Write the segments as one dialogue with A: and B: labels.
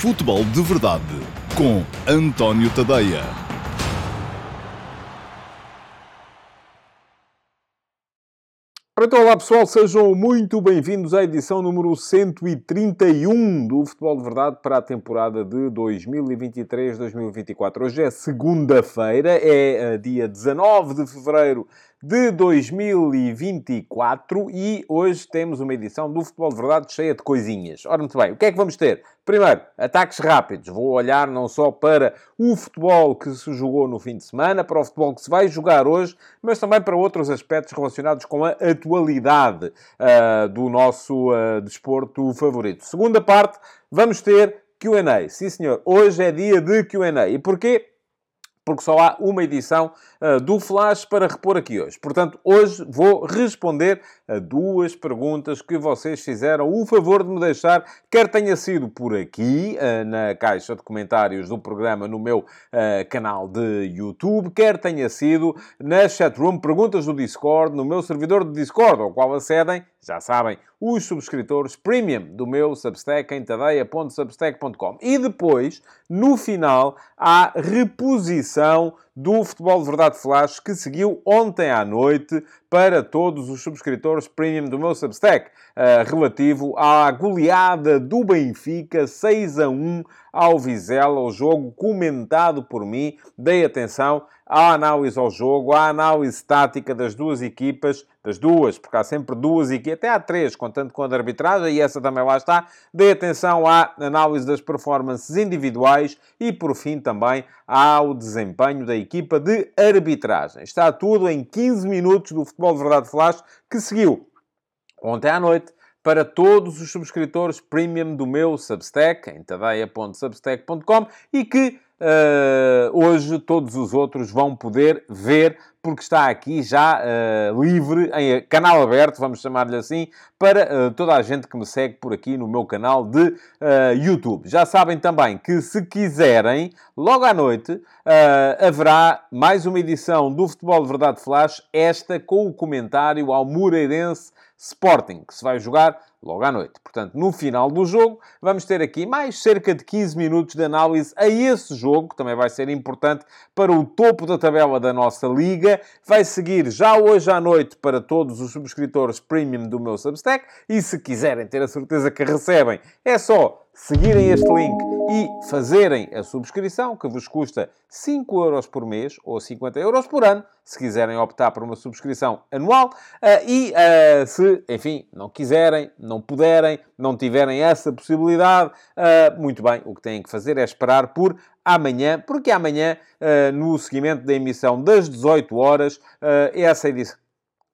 A: Futebol de Verdade com António Tadeia.
B: Então, olá pessoal, sejam muito bem-vindos à edição número 131 do Futebol de Verdade para a temporada de 2023-2024. Hoje é segunda-feira, é eh, dia 19 de fevereiro de 2024 e hoje temos uma edição do Futebol de Verdade cheia de coisinhas. Ora, muito bem, o que é que vamos ter? Primeiro, ataques rápidos. Vou olhar não só para o futebol que se jogou no fim de semana, para o futebol que se vai jogar hoje, mas também para outros aspectos relacionados com a atualidade uh, do nosso uh, desporto favorito. Segunda parte, vamos ter Q&A. Sim, senhor. Hoje é dia de Q&A. E porquê? Porque só há uma edição uh, do Flash para repor aqui hoje. Portanto, hoje vou responder a duas perguntas que vocês fizeram o favor de me deixar, quer tenha sido por aqui, uh, na caixa de comentários do programa no meu uh, canal de YouTube, quer tenha sido na chatroom, perguntas do Discord, no meu servidor de Discord, ao qual acedem, já sabem, os subscritores premium do meu Substack em tadeia.substack.com. E depois, no final, há reposição do Futebol de Verdade Flash que seguiu ontem à noite para todos os subscritores premium do meu Substack, uh, relativo à goleada do Benfica 6 a 1 ao Vizela, o jogo comentado por mim. Dei atenção à análise ao jogo, à análise tática das duas equipas, das duas, porque há sempre duas equipas, até há três, contando com a de arbitragem, e essa também lá está. Dei atenção à análise das performances individuais e, por fim, também ao desempenho da equipa de arbitragem. Está tudo em 15 minutos do Futebol Verdade Flash, que seguiu ontem à noite para todos os subscritores premium do meu Substack, em tadeia.substack.com, e que Uh, hoje todos os outros vão poder ver, porque está aqui já uh, livre, em canal aberto, vamos chamar-lhe assim, para uh, toda a gente que me segue por aqui no meu canal de YouTube. Já sabem também que se quiserem, logo à noite, haverá mais uma edição do Futebol de Verdade Flash, esta com o comentário ao Moreirense Sporting, que se vai jogar logo à noite. Portanto, no final do jogo, vamos ter aqui mais cerca de 15 minutos de análise a esse jogo, que também vai ser importante para o topo da tabela da nossa liga. Vai seguir já hoje à noite para todos os subscritores premium do meu Substack. E se quiserem ter a certeza que recebem, é só seguirem este link e fazerem a subscrição, que vos custa 5 euros por mês ou 50 euros por ano, se quiserem optar por uma subscrição anual. Uh, e uh, se, enfim, não quiserem, não puderem, não tiverem essa possibilidade, uh, muito bem, o que têm que fazer é esperar por amanhã, porque amanhã, no seguimento da emissão das 18 horas, essa edição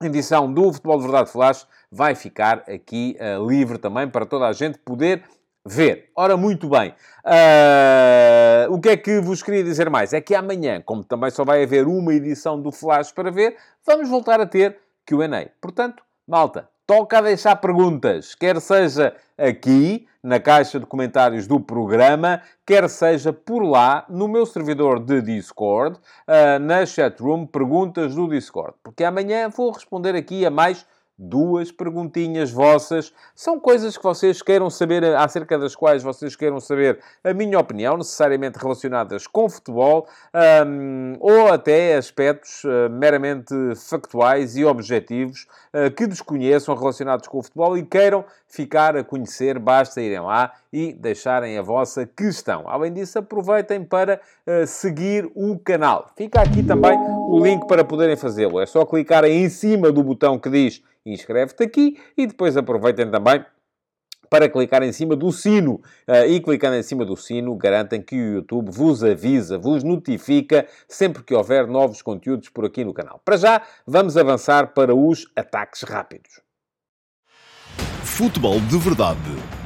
B: edição do Futebol de Verdade Flash vai ficar aqui uh, livre também para toda a gente poder ver. Ora, muito bem. Uh, o que é que vos queria dizer mais? É que amanhã, como também só vai haver uma edição do Flash para ver, vamos voltar a ter Q&A. Portanto, malta, toca a deixar perguntas, quer seja aqui, na caixa de comentários do programa, quer seja por lá, no meu servidor de Discord, uh, na chatroom, perguntas do Discord. Porque amanhã vou responder aqui a mais duas perguntinhas vossas. São coisas que vocês queiram saber, acerca das quais vocês queiram saber a minha opinião, necessariamente relacionadas com futebol, um, ou até aspectos uh, meramente factuais e objetivos uh, que desconheçam relacionados com o futebol e queiram ficar a conhecer, basta irem lá e deixarem a vossa questão. Além disso, aproveitem para uh, seguir o canal. Fica aqui também o link para poderem fazê-lo. É só clicarem em cima do botão que diz inscreve-te aqui e depois aproveitem também para clicar em cima do sino. Uh, e clicando em cima do sino, garantem que o YouTube vos avisa, vos notifica sempre que houver novos conteúdos por aqui no canal. Para já, vamos avançar para os ataques rápidos.
A: Futebol de Verdade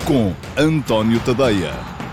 A: com António Tadeia.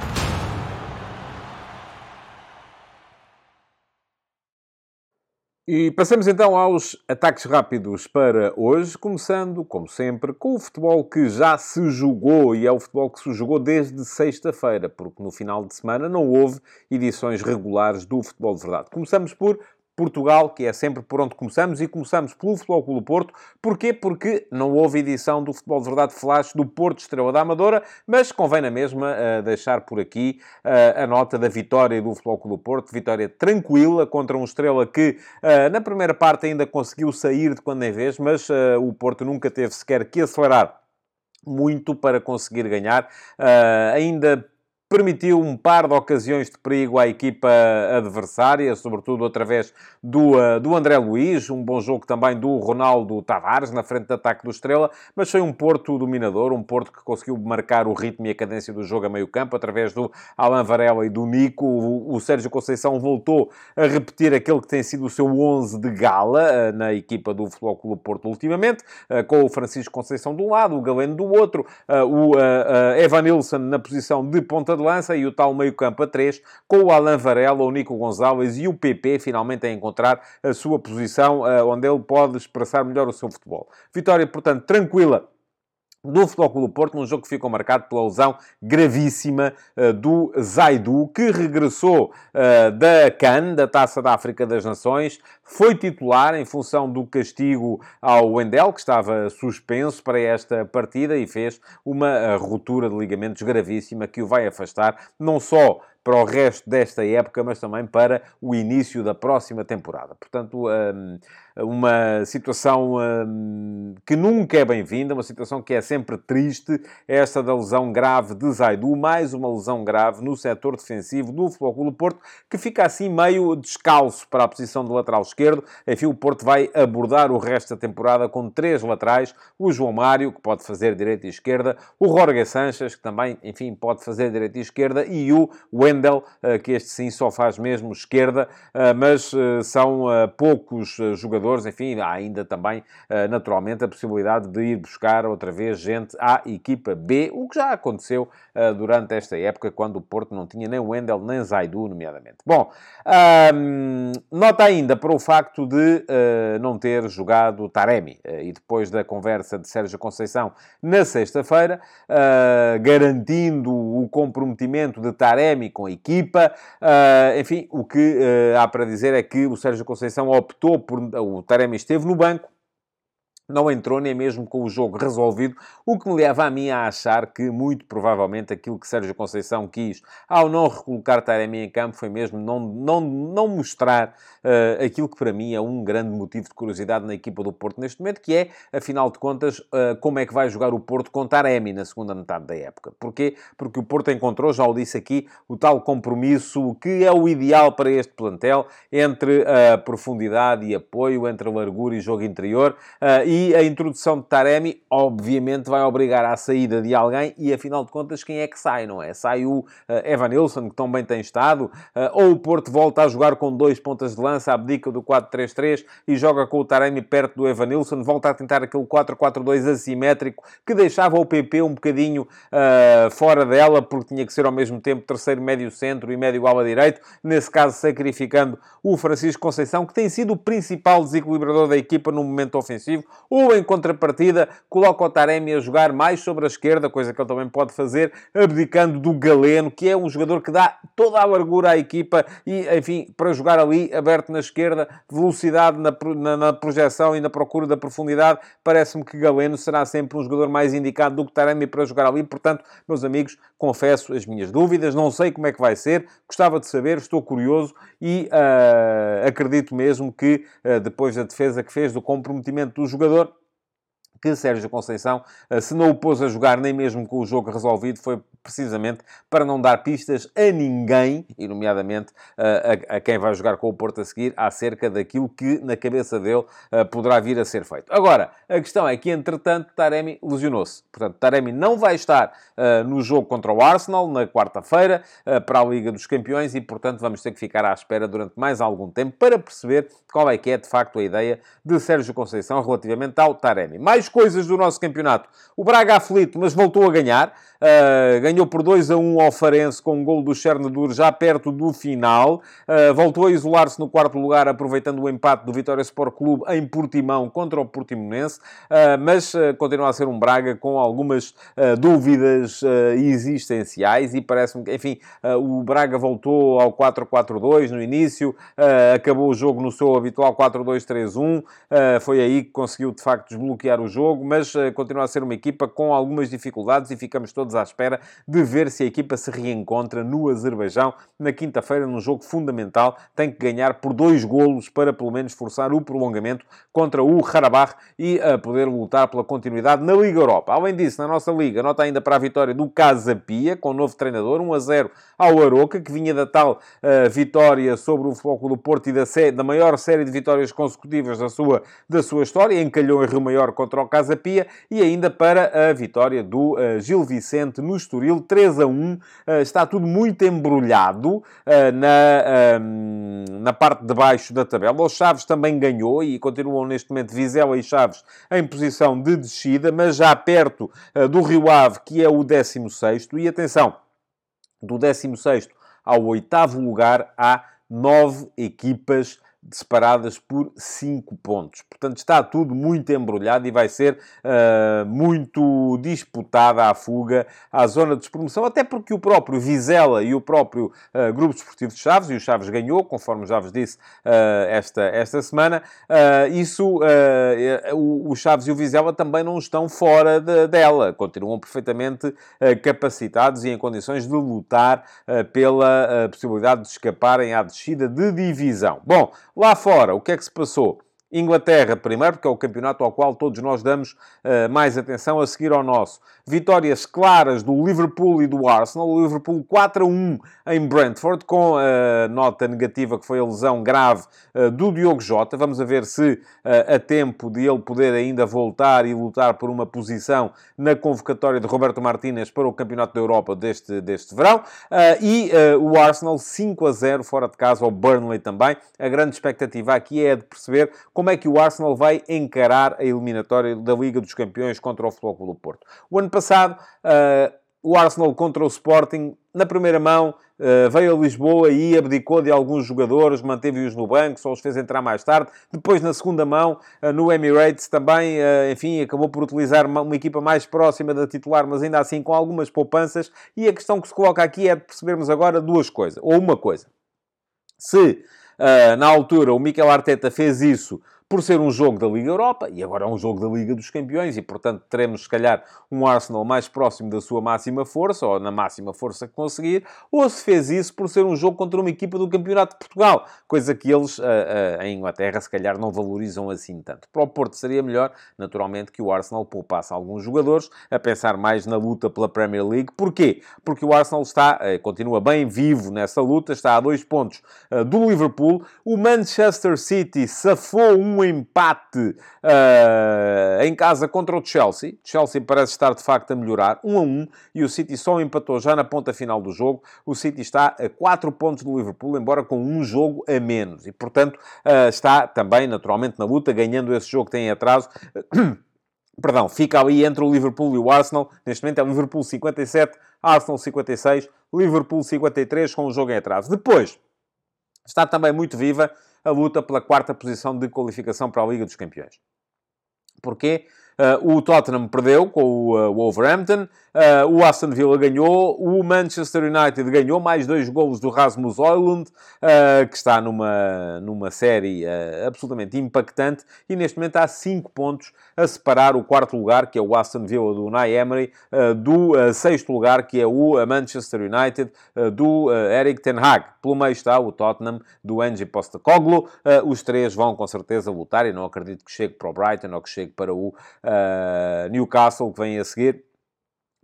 B: E passamos então aos ataques rápidos para hoje, começando, como sempre, com o futebol que já se jogou e é o futebol que se jogou desde sexta-feira, porque no final de semana não houve edições regulares do Futebol de Verdade. Começamos por Portugal, que é sempre por onde começamos, e começamos pelo Futebol Clube Porto. Porquê? Porque não houve edição do Futebol de Verdade Flash do Porto Estrela da Amadora, mas convém na mesma uh, deixar por aqui uh, a nota da vitória do Futebol Clube Porto, vitória tranquila contra um Estrela que uh, na primeira parte ainda conseguiu sair de quando em vez, mas o Porto nunca teve sequer que acelerar muito para conseguir ganhar. Uh, ainda permitiu um par de ocasiões de perigo à equipa adversária, sobretudo através do, uh, do André Luiz, um bom jogo também do Ronaldo Tavares na frente de ataque do Estrela, mas foi um Porto dominador, um Porto que conseguiu marcar o ritmo e a cadência do jogo a meio campo através do Alan Varela e do Nico. O, o Sérgio Conceição voltou a repetir aquele que tem sido o seu 11 de gala uh, na equipa do Futebol Clube Porto ultimamente, uh, com o Francisco Conceição de um lado, o Galeno do outro, o Evan Nilsson na posição de ponta de de lança e o tal meio-campo a 3, com o Alan Varela, o Nico Gonzalez e o PP finalmente a encontrar a sua posição eh, onde ele pode expressar melhor o seu futebol. Vitória, portanto, tranquila do Futebol Clube Porto, num jogo que ficou marcado pela lesão gravíssima uh, do Zaidu, que regressou uh, da CAN, da Taça da África das Nações, foi titular em função do castigo ao Wendel, que estava suspenso para esta partida e fez uma uh, ruptura de ligamentos gravíssima que o vai afastar não só para o resto desta época, mas também para o início da próxima temporada. Portanto, hum, uma situação hum, que nunca é bem-vinda, uma situação que é sempre triste, esta da lesão grave de Zaidu, mais uma lesão grave no setor defensivo do Futebol do Porto, que fica assim meio descalço para a posição de lateral esquerdo. Enfim, o Porto vai abordar o resto da temporada com três laterais, o João Mário, que pode fazer direita e esquerda, o Jorge Sanches, que também, enfim, pode fazer direita e esquerda, e o Wendel, eh, que este sim só faz mesmo esquerda, eh, mas eh, são poucos jogadores, enfim, há ainda também, naturalmente, a possibilidade de ir buscar outra vez gente à equipa B, o que já aconteceu durante esta época, quando o Porto não tinha nem Wendel nem Zaidu, nomeadamente. Bom, nota ainda para o facto de não ter jogado Taremi, e depois da conversa de Sérgio Conceição na sexta-feira, garantindo o comprometimento de Taremi com a equipa. Uh, enfim, o que uh, há para dizer é que o Sérgio Conceição optou por. O Taremi esteve no banco não entrou nem mesmo com o jogo resolvido, o que me leva a mim a achar que, muito provavelmente, aquilo que Sérgio Conceição quis ao não recolocar Taremi em campo foi mesmo não, não, não mostrar uh, aquilo que para mim é um grande motivo de curiosidade na equipa do Porto neste momento, que é, afinal de contas, uh, como é que vai jogar o Porto com Taremi na segunda metade da época. Porquê? Porque o Porto encontrou, já o disse aqui, o tal compromisso que é o ideal para este plantel entre a uh, profundidade e apoio, entre largura e jogo interior, e e a introdução de Taremi, obviamente, vai obrigar à saída de alguém e, afinal de contas, quem é que sai, não é? Sai o uh, Evan Nilsson, que tão bem tem estado, uh, ou o Porto volta a jogar com dois pontas de lança, abdica do 4-3-3 e joga com o Taremi perto do Evan Nilsson, volta a tentar aquele 4-4-2 assimétrico que deixava o PP um bocadinho uh, fora dela, porque tinha que ser ao mesmo tempo terceiro médio centro e médio ala direito, nesse caso sacrificando o Francisco Conceição, que tem sido o principal desequilibrador da equipa no momento ofensivo, ou em contrapartida coloca o Taremi a jogar mais sobre a esquerda, coisa que ele também pode fazer, abdicando do Galeno, que é um jogador que dá toda a largura à equipa e, enfim, para jogar ali, aberto na esquerda, velocidade na, na, na projeção e na procura da profundidade, parece-me que Galeno será sempre um jogador mais indicado do que Taremi para jogar ali. Portanto, meus amigos, confesso as minhas dúvidas, não sei como é que vai ser, gostava de saber, estou curioso e uh, acredito mesmo que uh, depois da defesa que fez do comprometimento do jogador, que Sérgio Conceição, eh, se não o pôs a jogar nem mesmo com o jogo resolvido, foi precisamente para não dar pistas a ninguém, e nomeadamente eh, a, a, quem vai jogar com o Porto a seguir, acerca daquilo que na cabeça dele eh, poderá vir a ser feito. Agora, a questão é que, entretanto, Taremi lesionou-se. Portanto, Taremi não vai estar no jogo contra o Arsenal na quarta-feira para a Liga dos Campeões e, portanto, vamos ter que ficar à espera durante mais algum tempo para perceber qual é que é, de facto, a ideia de Sérgio Conceição relativamente ao Taremi. Mais coisas do nosso campeonato. O Braga aflito, mas voltou a ganhar. Uh, ganhou por 2 a 1 ao Farense com um gol do Chernadur já perto do final. Uh, voltou a isolar-se no quarto lugar, aproveitando o empate do Vitória Sport Clube em Portimão contra o Portimonense, uh, mas continua a ser um Braga com algumas dúvidas existenciais e parece-me que, enfim, o Braga voltou ao 4-4-2 no início, acabou o jogo no seu habitual 4-2-3-1, foi aí que conseguiu de facto desbloquear o jogo, mas continua a ser uma equipa com algumas dificuldades e ficamos todos à espera de ver se a equipa se reencontra no Azerbaijão na quinta-feira, num jogo fundamental. Tem que ganhar por dois golos para pelo menos forçar o prolongamento contra o Karabakh e a poder lutar pela continuidade na Liga Europa. Além disso, na nossa Liga, nota ainda para a vitória do Casa Pia, com o novo treinador, 1 a 0 ao Aroca, que vinha da tal uh, vitória sobre o Futebol do Porto e da, da maior série de vitórias consecutivas da sua, da sua história, encalhou em Rio Maior contra o Casa Pia, e ainda para a vitória do uh, Gil Vicente no Estoril, 3 a 1. Uh, eh, está tudo muito embrulhado na, ehm, na parte de baixo da tabela. O Chaves também ganhou e continuam neste momento Vizela e Chaves em posição de descida, mas já perto do Rio Ave, que é o 16 e atenção, do 16 ao oitavo lugar há nove equipas separadas por 5 pontos. Portanto, está tudo muito embrulhado e vai ser uh, muito disputada a fuga à zona de despromoção, até porque o próprio Vizela e o próprio uh, Grupo Desportivo de Chaves, e o Chaves ganhou, conforme já vos disse uh, esta, esta semana, isso, o, o, Chaves e o Vizela também não estão fora de, dela, continuam perfeitamente capacitados e em condições de lutar pela possibilidade de escaparem à descida de divisão. Bom, Lá fora, o que é que se passou? Inglaterra, primeiro, porque é o campeonato ao qual todos nós damos uh, mais atenção a seguir ao nosso. Vitórias claras do Liverpool e do Arsenal. O Liverpool 4 a 1 em Brentford, com a nota negativa que foi a lesão grave uh, do Diogo Jota. Vamos a ver se uh, a tempo de ele poder ainda voltar e lutar por uma posição na convocatória de Roberto Martínez para o Campeonato da Europa deste, deste verão. e o Arsenal 5 a 0 fora de casa ao Burnley também. A grande expectativa aqui é de perceber como é que o Arsenal vai encarar a eliminatória da Liga dos Campeões contra o Futebol Clube do Porto. O ano passado, uh, o Arsenal contra o Sporting, na primeira mão, uh, veio a Lisboa e abdicou de alguns jogadores, manteve-os no banco, só os fez entrar mais tarde. Depois, na segunda mão, uh, no Emirates, também, enfim, acabou por utilizar uma, uma, equipa mais próxima da titular, mas ainda assim com algumas poupanças. E a questão que se coloca aqui é de percebermos agora duas coisas, ou uma coisa. Se Uh, na altura, o Mikel Arteta fez isso por ser um jogo da Liga Europa, e agora é um jogo da Liga dos Campeões, e portanto teremos, se calhar, um Arsenal mais próximo da sua máxima força, ou na máxima força que conseguir, ou se fez isso por ser um jogo contra uma equipa do Campeonato de Portugal, coisa que eles, uh, uh, em Inglaterra, se calhar não valorizam assim tanto. Para o Porto seria melhor, naturalmente, que o Arsenal poupasse alguns jogadores, a pensar mais na luta pela Premier League. Porquê? Porque o Arsenal está, uh, continua bem vivo nessa luta, está a dois pontos do Liverpool. O Manchester City safou um empate uh, em casa contra o Chelsea. Chelsea parece estar de facto a melhorar, 1 a 1, e o City só empatou já na ponta final do jogo. O City está a 4 pontos do Liverpool, embora com um jogo a menos, e portanto uh, está também naturalmente na luta, ganhando esse jogo que tem atraso. Perdão, fica ali entre o Liverpool e o Arsenal. Neste momento é o Liverpool 57, Arsenal 56, Liverpool 53 com o jogo em atraso. Depois, está também muito viva a luta pela quarta posição de qualificação para a Liga dos Campeões. Porquê? Uh, o Tottenham perdeu com o uh, Wolverhampton, uh, o Aston Villa ganhou, o Manchester United ganhou mais dois golos do Rasmus Højlund, que está numa, numa série absolutamente impactante, e neste momento há cinco pontos a separar o quarto lugar, que é o Aston Villa do Unai Emery, do sexto lugar, que é o Manchester United do Eric Ten Hag. Pelo meio está o Tottenham do Ange Postecoglou. os três vão com certeza lutar, e não acredito que chegue para o Brighton ou que chegue para o uh, Newcastle, que vem a seguir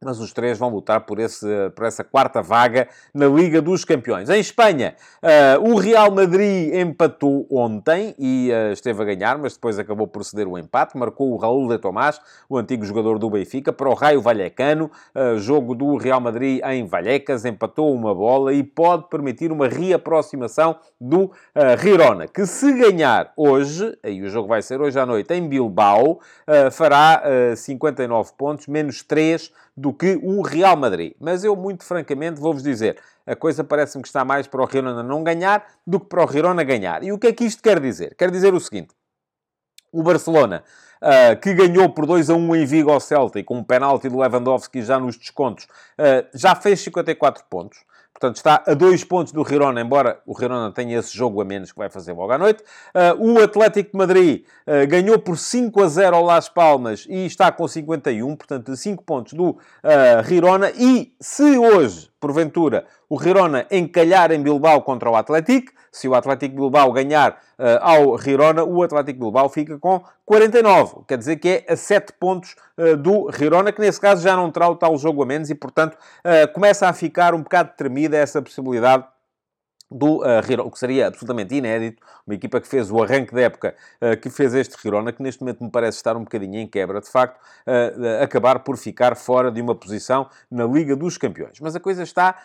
B: mas os três vão lutar por, esse, por essa quarta vaga na Liga dos Campeões. Em Espanha, uh, o Real Madrid empatou ontem e uh, esteve a ganhar, mas depois acabou por ceder o empate. Marcou o Raul de Tomás, o antigo jogador do Benfica, para o Raio Vallecano. Uh, jogo do Real Madrid em Vallecas, empatou uma bola e pode permitir uma reaproximação do uh, Girona, que se ganhar hoje, aí o jogo vai ser hoje à noite em Bilbao, fará 59 pontos, menos 3 do que o Real Madrid. Mas eu, muito francamente, vou-vos dizer, a coisa parece-me que está mais para o Girona não ganhar do que para o Girona ganhar. E o que é que isto quer dizer? Quer dizer o seguinte, o Barcelona uh, que ganhou por 2 a 1 em Vigo ao Celta e com um penalti do Lewandowski já nos descontos, uh, já fez 54 pontos. Portanto, está a dois pontos do Girona, embora o Girona tenha esse jogo a menos que vai fazer logo à noite. Uh, o Atlético de Madrid uh, ganhou por 5 a 0 ao Las Palmas e está com 51, portanto, 5 pontos do uh, Girona. E se hoje, porventura, o Girona encalhar em Bilbao contra o Atlético, se o Atlético Bilbao ganhar uh, ao Girona, o Atlético Bilbao fica com 49. Quer dizer que é a 7 pontos uh, do Girona, que nesse caso já não terá o tal jogo a menos e, portanto, uh, começa a ficar um bocado tremida essa possibilidade do uh, Girona, o que seria absolutamente inédito, uma equipa que fez o arranque da época, uh, que fez este Girona, que neste momento me parece estar um bocadinho em quebra, de facto, uh, acabar por ficar fora de uma posição na Liga dos Campeões. Mas a coisa está,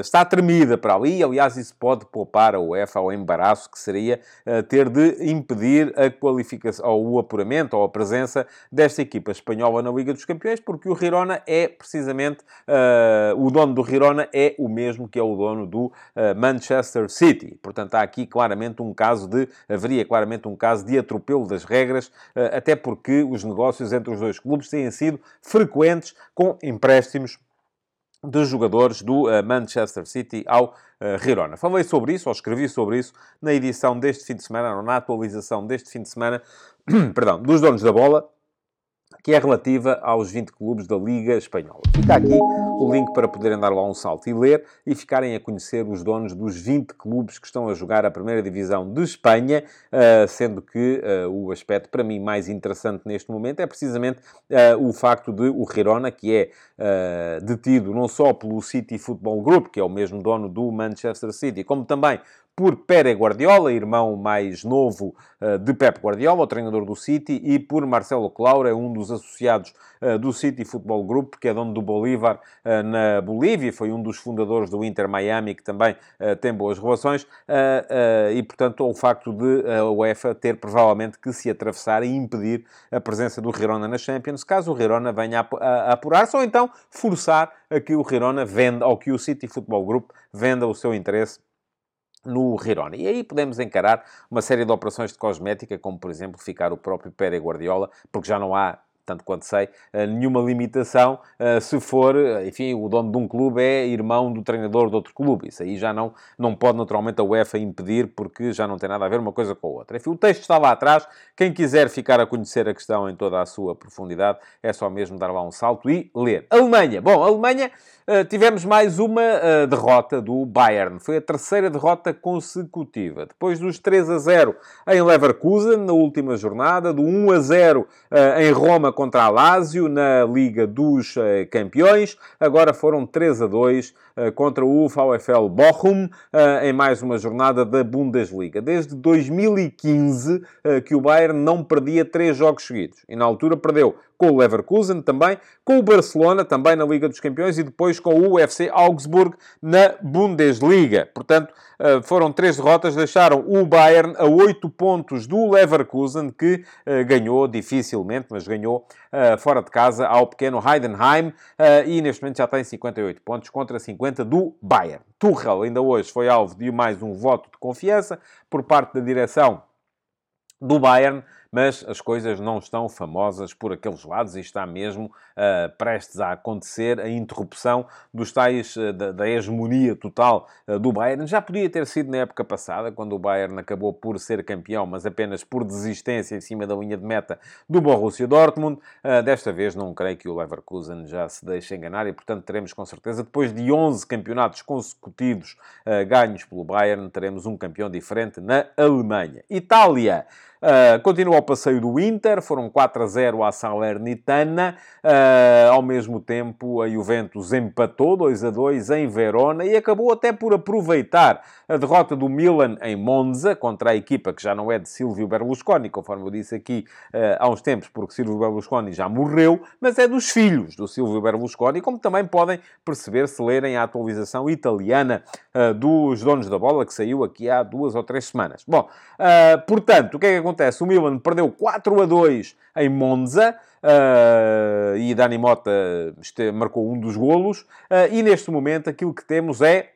B: está tremida para ali, aliás, isso pode poupar a UEFA ao embaraço que seria ter de impedir a qualificação, ou o apuramento, ou a presença desta equipa espanhola na Liga dos Campeões, porque o Girona é precisamente, o dono do Girona é o mesmo que é o dono do Manchester City. Portanto, há aqui claramente um caso de, haveria claramente um caso de atropelo das regras, eh, até porque os negócios entre os dois clubes têm sido frequentes com empréstimos dos jogadores do uh, Manchester City ao uh, Girona. Falei sobre isso, ou escrevi sobre isso, na edição deste fim de semana, ou na atualização deste fim de semana, perdão, dos donos da bola, que é relativa aos 20 clubes da Liga Espanhola. Fica aqui o link para poderem dar lá um salto e ler e ficarem a conhecer os donos dos 20 clubes que estão a jogar a primeira divisão de Espanha, eh, sendo que eh, o aspecto para mim mais interessante neste momento é precisamente eh, o facto de o Girona, que é detido não só pelo City Football Group, que é o mesmo dono do Manchester City, como também por Pere Guardiola, irmão mais novo uh, de Pep Guardiola, o treinador do City, e por Marcelo Claura, um dos associados uh, do City Football Group, que é dono do Bolívar uh, na Bolívia, foi um dos fundadores do Inter Miami, que também tem boas relações, e portanto o facto de a UEFA ter provavelmente que se atravessar e impedir a presença do Girona na Champions, caso o Girona venha a apurar-se, ou então forçar a que o Girona venda, ou que o City Football Group venda o seu interesse no Girona. E aí podemos encarar uma série de operações de cosmética, como por exemplo ficar o próprio Pere Guardiola, porque já não há tanto quanto sei, eh, nenhuma limitação eh, se for, eh, enfim, o dono de um clube é irmão do treinador de outro clube. Isso aí já não, não pode naturalmente a UEFA impedir, porque já não tem nada a ver uma coisa com a outra. Enfim, o texto está lá atrás. Quem quiser ficar a conhecer a questão em toda a sua profundidade, é só mesmo dar lá um salto e ler. Alemanha. Bom, Alemanha, tivemos mais uma derrota do Bayern. Foi a terceira derrota consecutiva. Depois dos 3 a 0 em Leverkusen, na última jornada, do 1 a 0 em Roma contra a Lazio na Liga dos uh, Campeões. Agora foram 3 a 2 uh, eh, contra o VfL Bochum uh, em mais uma jornada da Bundesliga. Desde 2015 que o Bayern não perdia três jogos seguidos. E na altura perdeu com o Leverkusen também, com o Barcelona também na Liga dos Campeões e depois com o UFC Augsburg na Bundesliga. Portanto, eh, foram três derrotas, deixaram o Bayern a oito pontos do Leverkusen, que eh, ganhou dificilmente, mas ganhou eh, fora de casa ao pequeno Heidenheim e neste momento já tem 58 pontos contra 50 do Bayern. Tuchel ainda hoje foi alvo de mais um voto de confiança por parte da direção do Bayern, mas as coisas não estão famosas por aqueles lados e está mesmo uh, prestes a acontecer a interrupção dos tais, uh, da, da, hegemonia total uh, do Bayern. Já podia ter sido na época passada, quando o Bayern acabou por ser campeão, mas apenas por desistência em cima da linha de meta do Borussia Dortmund. desta vez não creio que o Leverkusen já se deixe enganar e, portanto, teremos com certeza, depois de 11 campeonatos consecutivos ganhos pelo Bayern, teremos um campeão diferente na Alemanha. Itália. Continua o passeio do Inter, foram 4 a 0 à Salernitana. Uh, ao mesmo tempo, a Juventus empatou 2 a 2 em Verona e acabou até por aproveitar a derrota do Milan em Monza contra a equipa que já não é de Silvio Berlusconi, conforme eu disse aqui uh, há uns tempos, porque Silvio Berlusconi já morreu, mas é dos filhos do Silvio Berlusconi, como também podem perceber se lerem a atualização italiana uh, dos donos da bola, que saiu aqui há duas ou três semanas. Bom, uh, portanto, o que é que acontece? O Milan perdeu 4 a 2 em Monza, uh, e Dani Mota marcou um dos golos, e neste momento aquilo que temos é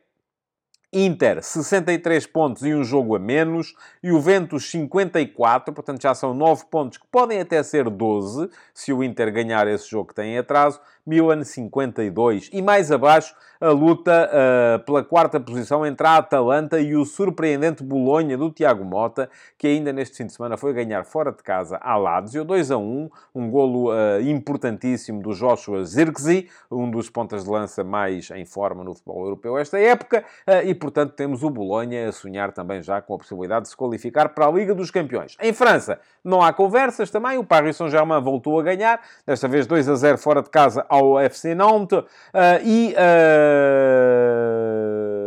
B: Inter, 63 pontos e um jogo a menos. E o Ventus, 54. Portanto, já são 9 pontos, que podem até ser 12, se o Inter ganhar esse jogo que tem atraso. Milan 52. E mais abaixo, a luta uh, pela quarta posição entre a Atalanta e o surpreendente Bolonha do Tiago Mota, que ainda neste fim de semana foi ganhar fora de casa a Lazio, 2 a 1, um golo uh, importantíssimo do Joshua Zirkzee, um dos pontas de lança mais em forma no futebol europeu esta época, uh, e portanto temos o Bolonha a sonhar também já com a possibilidade de se qualificar para a Liga dos Campeões. Em França, não há conversas também, o Paris Saint-Germain voltou a ganhar, desta vez 2 a 0 fora de casa ao FC Nantes uh, e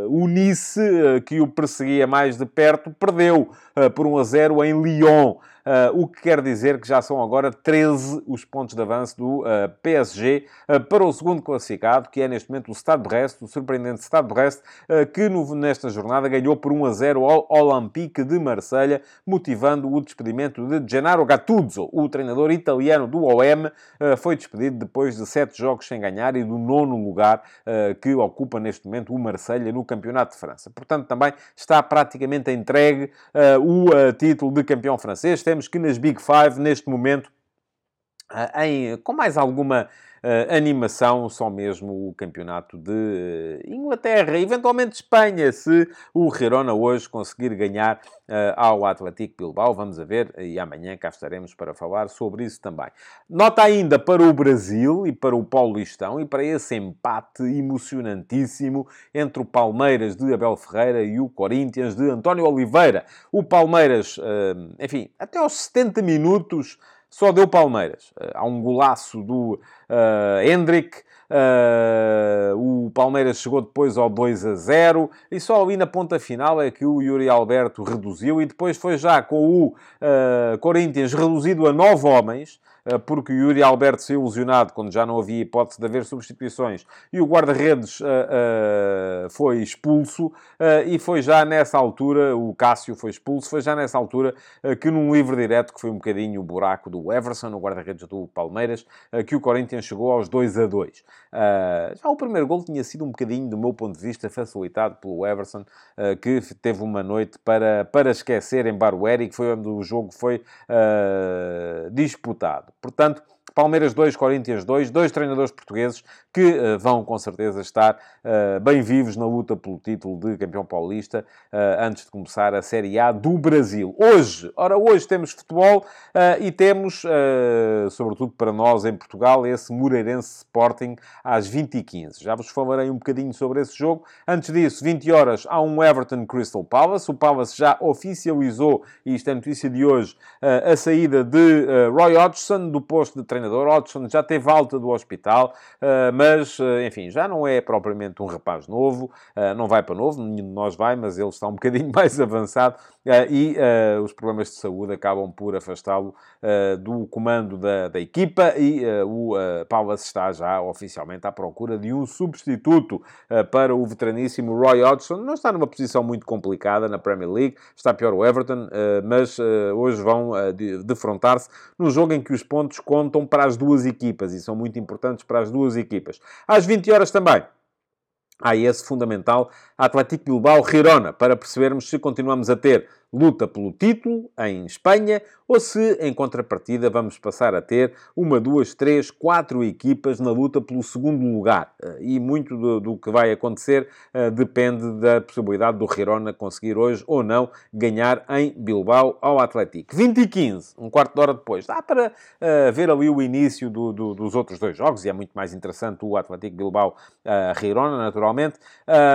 B: uh, o Nice, uh, que o perseguia mais de perto, perdeu por 1 a 0 em Lyon. Uh, o que quer dizer que já são agora 13 os pontos de avanço do uh, PSG uh, para o segundo classificado, que é neste momento o Stade de Brest, o surpreendente Stade de Brest, que no, nesta jornada ganhou por 1 a 0 ao Olympique de Marselha, motivando o despedimento de Gennaro Gattuso, o treinador italiano do OM, foi despedido depois de sete jogos sem ganhar e do nono lugar que ocupa neste momento o Marselha no Campeonato de França. Portanto, também está praticamente entregue o título de campeão francês. Temos que nas Big Five, neste momento, ah, em, com mais alguma animação, só mesmo o campeonato de uh, Inglaterra, eventualmente Espanha, se o Girona hoje conseguir ganhar uh, ao Atlético Bilbao. Vamos a ver, e amanhã cá estaremos para falar sobre isso também. Nota ainda para o Brasil e para o Paulistão e para esse empate emocionantíssimo entre o Palmeiras de Abel Ferreira e o Corinthians de António Oliveira. O Palmeiras, enfim, até aos 70 minutos só deu Palmeiras. Há um golaço do uh, Hendrick, Uh, o Palmeiras chegou depois ao 2 a 0 e só ali na ponta final é que o Yuri Alberto reduziu e depois foi já com o uh, Corinthians reduzido a 9 homens. eh, porque o Yuri Alberto se ilusionado quando já não havia hipótese de haver substituições e o guarda-redes uh, uh, foi expulso e foi já nessa altura, o Cássio foi expulso, foi já nessa altura que num livre direto, que foi um bocadinho o buraco do Everson, o guarda-redes do Palmeiras, que o Corinthians chegou aos 2 a 2. já o primeiro gol tinha sido um bocadinho, do meu ponto de vista, facilitado pelo Everson, que teve uma noite para, para esquecer em Barueri, que foi onde o jogo foi disputado. Portanto, Palmeiras 2, Corinthians 2, dois treinadores portugueses que uh, vão com certeza estar uh, bem vivos na luta pelo título de campeão paulista uh, antes de começar a Série A do Brasil. Hoje, ora, hoje temos futebol e temos, sobretudo para nós em Portugal, esse Moreirense Sporting às 20h15. Já vos falarei um bocadinho sobre esse jogo. Antes disso, 20 horas, há um Everton Crystal Palace. O Palace já oficializou, e isto é notícia de hoje, a saída de Roy Hodgson do posto de treinador treinador. Hodgson já teve alta do hospital, uh, mas, uh, enfim, já não é propriamente um rapaz novo, uh, não vai para novo, nenhum de nós vai, mas ele está um bocadinho mais avançado e os problemas de saúde acabam por afastá-lo do comando da, da equipa e o Paulas está já oficialmente à procura de um substituto para o veteraníssimo Roy Hodgson. Não está numa posição muito complicada na Premier League, está pior o Everton, mas hoje vão defrontar-se num jogo em que os pontos contam para as duas equipas e são muito importantes para as duas equipas. Às 20 horas também. Há esse fundamental Atlético Bilbao-Girona, para percebermos se continuamos a ter luta pelo título em Espanha ou se, em contrapartida, vamos passar a ter uma, duas, três, quatro equipas na luta pelo segundo lugar. Eh, e muito do, do que vai acontecer uh, depende da possibilidade do Girona conseguir hoje ou não ganhar em Bilbao ao Atlético. 20 e 15, um quarto de hora depois. Dá para uh, ver ali o início do, do, dos outros dois jogos e é muito mais interessante o Atlético Bilbao-Girona, uh, naturalmente.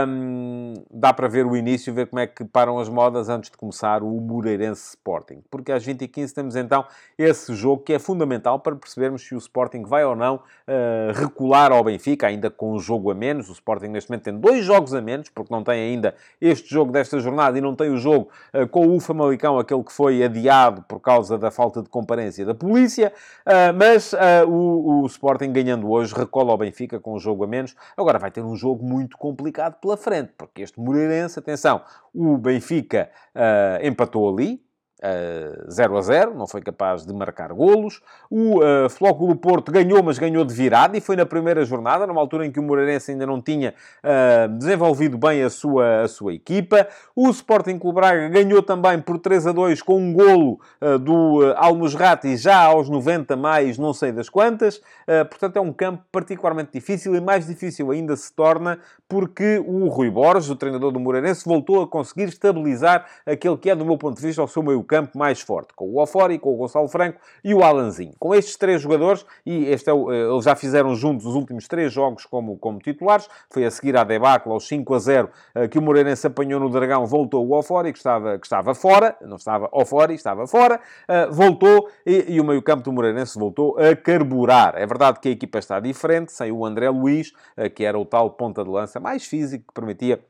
B: Um, dá para ver o início, ver como é que param as modas antes de começar o Moreirense Sporting. Porque às 20h15 temos então esse jogo que é fundamental para percebermos se o Sporting vai ou não uh, recular ao Benfica, ainda com um jogo a menos. O Sporting neste momento tem dois jogos a menos, porque não tem ainda este jogo desta jornada e não tem o jogo uh, com o Famalicão, aquele que foi adiado por causa da falta de comparência da polícia. Uh, mas o, o Sporting ganhando hoje recola ao Benfica com um jogo a menos. Agora vai ter um jogo muito complicado pela frente, porque este Moreirense, atenção, o Benfica uh, empatou ali, uh, 0 a 0, não foi capaz de marcar golos. O uh, Flóculo Porto ganhou, mas ganhou de virada e foi na primeira jornada, numa altura em que o Moreirense ainda não tinha uh, desenvolvido bem a sua, a sua equipa. O Sporting Clube Braga ganhou também por 3 a 2 com um golo uh, do uh, Almusrati já aos 90 mais não sei das quantas. portanto, é um campo particularmente difícil e mais difícil ainda se torna porque o Rui Borges, o treinador do Moreirense, voltou a conseguir estabilizar aquele que é, do meu ponto de vista, o seu meio campo mais forte, com o Ofori, com o Gonçalo Franco e o Alanzinho. Com estes três jogadores, e este é o, eh, eles já fizeram juntos os últimos três jogos como, como titulares, foi a seguir à debacle aos 5 a 0 eh, que o Moreirense apanhou no Dragão, voltou o Ofori, que estava, que estava fora, não estava Ofori, estava fora, eh, voltou e, e o meio campo do Moreirense voltou a carburar. É verdade que a equipa está diferente, sem o André Luiz, que era o tal ponta de lança mais físico, que permitia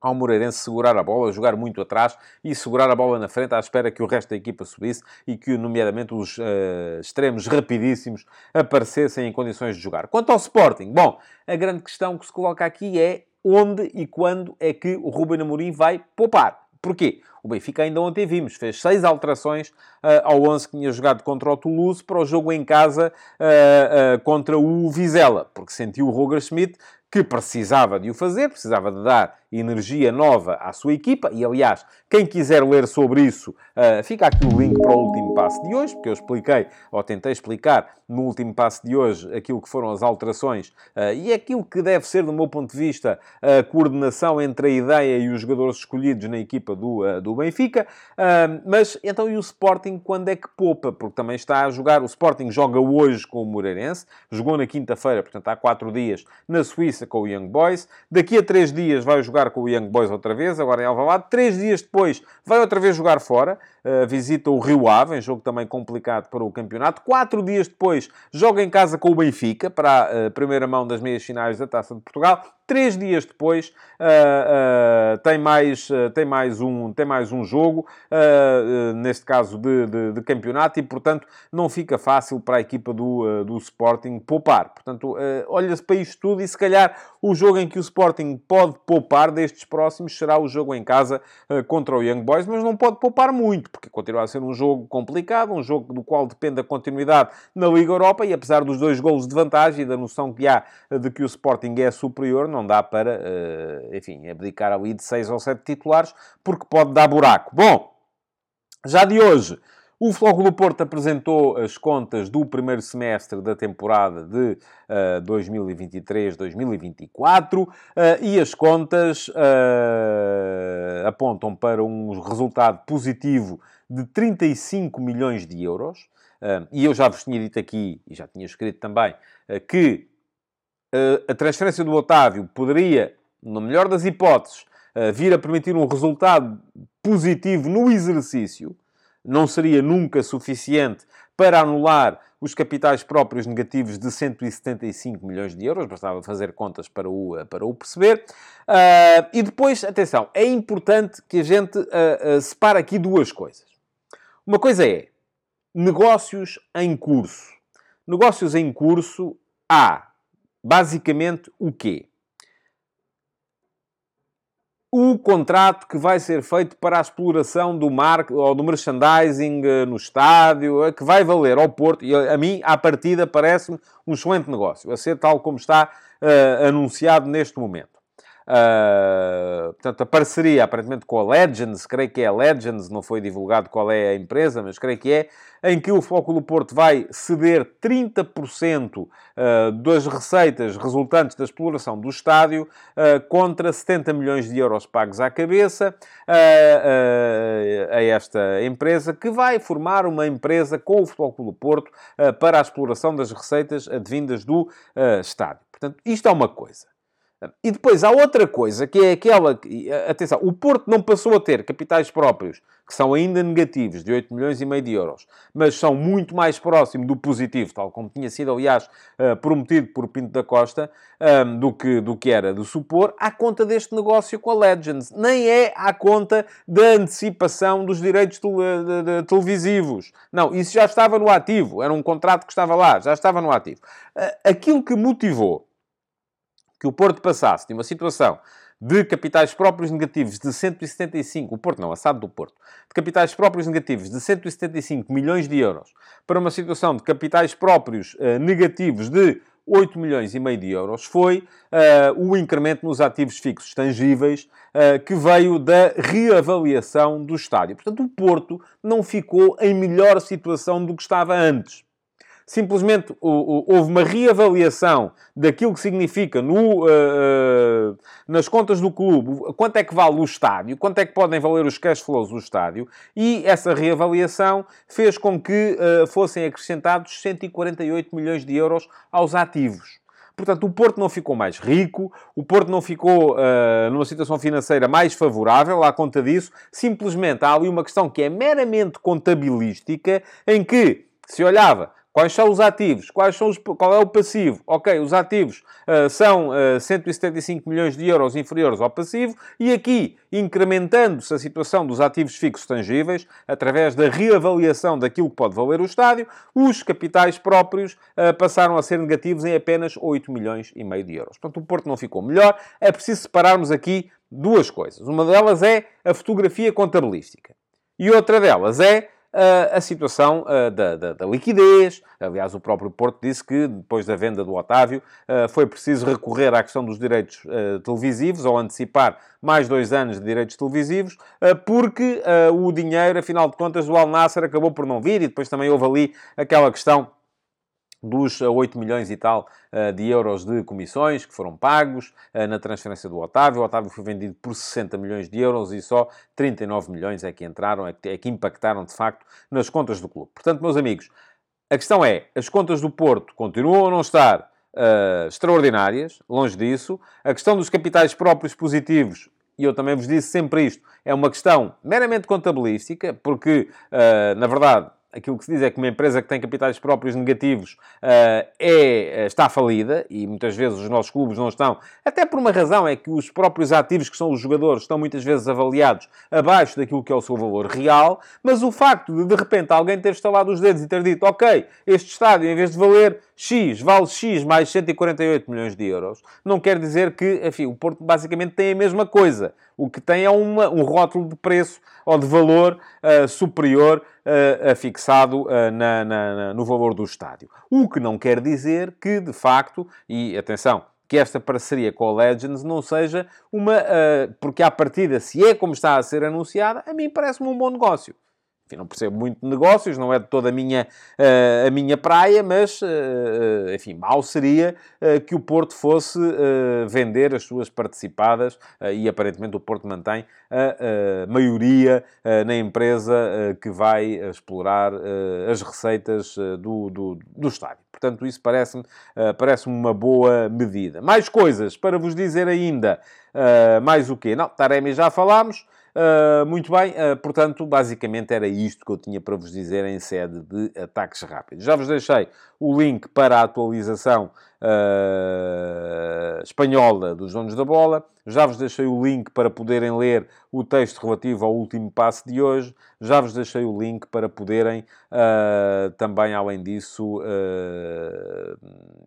B: ao Moreirense segurar a bola, jogar muito atrás e segurar a bola na frente à espera que o resto da equipa subisse e que, nomeadamente, os uh, extremos rapidíssimos aparecessem em condições de jogar. Quanto ao Sporting, bom, a grande questão que se coloca aqui é onde e quando é que o Ruben Amorim vai poupar. Porquê? O Benfica ainda ontem vimos, fez seis alterações uh, ao 11 que tinha jogado contra o Toulouse para o jogo em casa uh, contra o Vizela, porque sentiu o Roger Schmidt que precisava de o fazer, precisava de dar energia nova à sua equipa. E, aliás, quem quiser ler sobre isso, uh, fica aqui o link para o último passo de hoje, porque eu expliquei, ou tentei explicar, no último passo de hoje, aquilo que foram as alterações uh, e aquilo que deve ser, do meu ponto de vista, a coordenação entre a ideia e os jogadores escolhidos na equipa do, uh, do Benfica. mas, então, e o Sporting, quando é que poupa? Porque também está a jogar, o Sporting joga hoje com o Moreirense, jogou na quinta-feira, portanto, há quatro dias, na Suíça, com o Young Boys. Daqui a três dias vai jogar com o Young Boys outra vez, agora em Alvalade. Três dias depois vai outra vez jogar fora. Uh, visita o Rio Ave, em jogo também complicado para o campeonato. Quatro dias depois joga em casa com o Benfica, para a uh, primeira mão das meias finais da Taça de Portugal. Três dias depois uh, tem, mais, tem, mais um, tem mais um jogo, neste caso de, de, de, campeonato, e portanto não fica fácil para a equipa do, do Sporting poupar. Portanto, olha-se para isto tudo e se calhar o jogo em que o Sporting pode poupar destes próximos será o jogo em casa contra o Young Boys, mas não pode poupar muito, porque continua a ser um jogo complicado, um jogo do qual depende a continuidade na Liga Europa, e apesar dos dois golos de vantagem e da noção que há de que o Sporting é superior, não dá para, uh, enfim, abdicar ali de seis ou sete titulares, porque pode dar buraco. Bom, já de hoje, o Flóculo Porto apresentou as contas do primeiro semestre da temporada de uh, 2023-2024 uh, e as contas uh, apontam para um resultado positivo de 35 milhões de euros. Uh, e eu já vos tinha dito aqui, e já tinha escrito também, uh, que a transferência do Otávio poderia, no melhor das hipóteses, vir a permitir um resultado positivo no exercício, não seria nunca suficiente para anular os capitais próprios negativos de 175 milhões de euros, bastava fazer contas para o, para o perceber. Uh, e depois, atenção, é importante que a gente uh, uh, separe aqui duas coisas. Uma coisa é negócios em curso. Negócios em curso há basicamente o quê? O contrato que vai ser feito para a exploração do marketing ou do merchandising eh, no estádio, eh, que vai valer ao Porto, e a mim, à partida, parece-me um excelente negócio, a ser tal como está uh, anunciado neste momento. Uh, portanto, a parceria, aparentemente, com a Legends, creio que é a Legends, não foi divulgado qual é a empresa, mas creio que é, em que o Flóculo Porto vai ceder 30% uh, ah, das receitas resultantes da exploração do estádio uh, contra 70 milhões de euros pagos à cabeça a esta empresa, que vai formar uma empresa com o Flóculo Porto para a exploração das receitas advindas do estádio. Portanto, isto é uma coisa. E depois há outra coisa, que é aquela... Atenção, o Porto não passou a ter capitais próprios, que são ainda negativos, de 8 milhões e meio de euros, mas são muito mais próximo do positivo, tal como tinha sido, aliás, eh, prometido por Pinto da Costa, ehm, do que, do que era de supor, à conta deste negócio com a Legends. Nem é à conta da antecipação dos direitos televisivos. Não, isso já estava no ativo. Era um contrato que estava lá, já estava no ativo. Eh, aquilo que motivou que o Porto passasse de uma situação de capitais próprios negativos de 175, o Porto não, a SAD do Porto, de capitais próprios negativos de 175 milhões de euros para uma situação de capitais próprios uh, negativos de 8 milhões e meio de euros foi uh, o incremento nos ativos fixos tangíveis uh, que veio da reavaliação do estádio. Portanto, o Porto não ficou em melhor situação do que estava antes simplesmente houve uma reavaliação daquilo que significa no, uh, nas contas do clube, quanto é que vale o estádio, quanto é que podem valer os cash flows do estádio, e essa reavaliação fez com que uh, fossem acrescentados 148 milhões de euros aos ativos. Portanto, o Porto não ficou mais rico, o Porto não ficou uh, numa situação financeira mais favorável à conta disso. Simplesmente há ali uma questão que é meramente contabilística, em que se olhava Quais são os ativos? Quais são os, qual é o passivo? Ok, os ativos uh, são uh, 175 milhões de euros inferiores ao passivo e aqui, incrementando-se a situação dos ativos fixos tangíveis, através da reavaliação daquilo que pode valer o estádio, os capitais próprios uh, passaram a ser negativos em apenas 8 milhões e meio de euros. Portanto, o Porto não ficou melhor. É preciso separarmos aqui duas coisas. Uma delas é a fotografia contabilística. E outra delas é a situação da, da, da, liquidez. Aliás, o próprio Porto disse que, depois da venda do Otávio, foi preciso recorrer à questão dos direitos televisivos, ou antecipar mais dois anos de direitos televisivos, porque o dinheiro, afinal de contas, do Al Nasser acabou por não vir, e depois também houve ali aquela questão dos 8 milhões e tal uh, de euros de comissões que foram pagos uh, na transferência do Otávio. O Otávio foi vendido por 60 milhões de euros e só 39 milhões é que entraram, é que, é que impactaram de facto nas contas do clube. Portanto, meus amigos, a questão é, as contas do Porto continuam a não estar uh, extraordinárias, longe disso. A questão dos capitais próprios positivos e eu também vos disse sempre isto, é uma questão meramente contabilística, porque, na verdade, aquilo que se diz é que uma empresa que tem capitais próprios negativos uh, é, eh, está falida, e muitas vezes os nossos clubes não estão, até por uma razão, é que os próprios ativos que são os jogadores estão muitas vezes avaliados abaixo daquilo que é o seu valor real, mas o facto de, de repente, alguém ter estalado os dedos e ter dito, ok, este estádio, em vez de valer X, vale X mais 148 milhões de euros, não quer dizer que, enfim, o Porto basicamente tem a mesma coisa. O que tem é uma, um rótulo de preço ou de valor uh, superior uh, fixado uh, na, na, no valor do estádio. O que não quer dizer que, de facto, e atenção, que esta parceria com a Legends não seja uma. Uh, porque à partida, se é como está a ser anunciada, a mim parece-me um bom negócio. Enfim, não percebo muito de negócios, não é de toda a minha, uh, a minha praia, mas, uh, enfim, mal seria uh, que o Porto fosse vender as suas participadas e aparentemente o Porto mantém a maioria na empresa que vai explorar as receitas do, do, do estádio. Portanto, isso parece-me parece uma boa medida. Mais coisas para vos dizer ainda. mais o quê? Não, Taremi já falámos. Uh, muito bem, uh, portanto, basicamente era isto que eu tinha para vos dizer em sede de ataques rápidos. Já vos deixei o link para a atualização uh, espanhola dos donos da bola. Já vos deixei o link para poderem ler o texto relativo ao último passo de hoje. Já vos deixei o link para poderem uh, também, além disso, uh,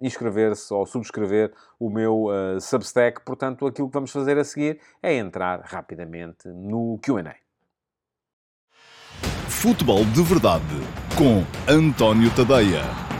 B: inscrever-se ou subscrever o meu Substack. Portanto, aquilo que vamos fazer a seguir é entrar rapidamente no QA.
A: Futebol de Verdade com António Tadeia.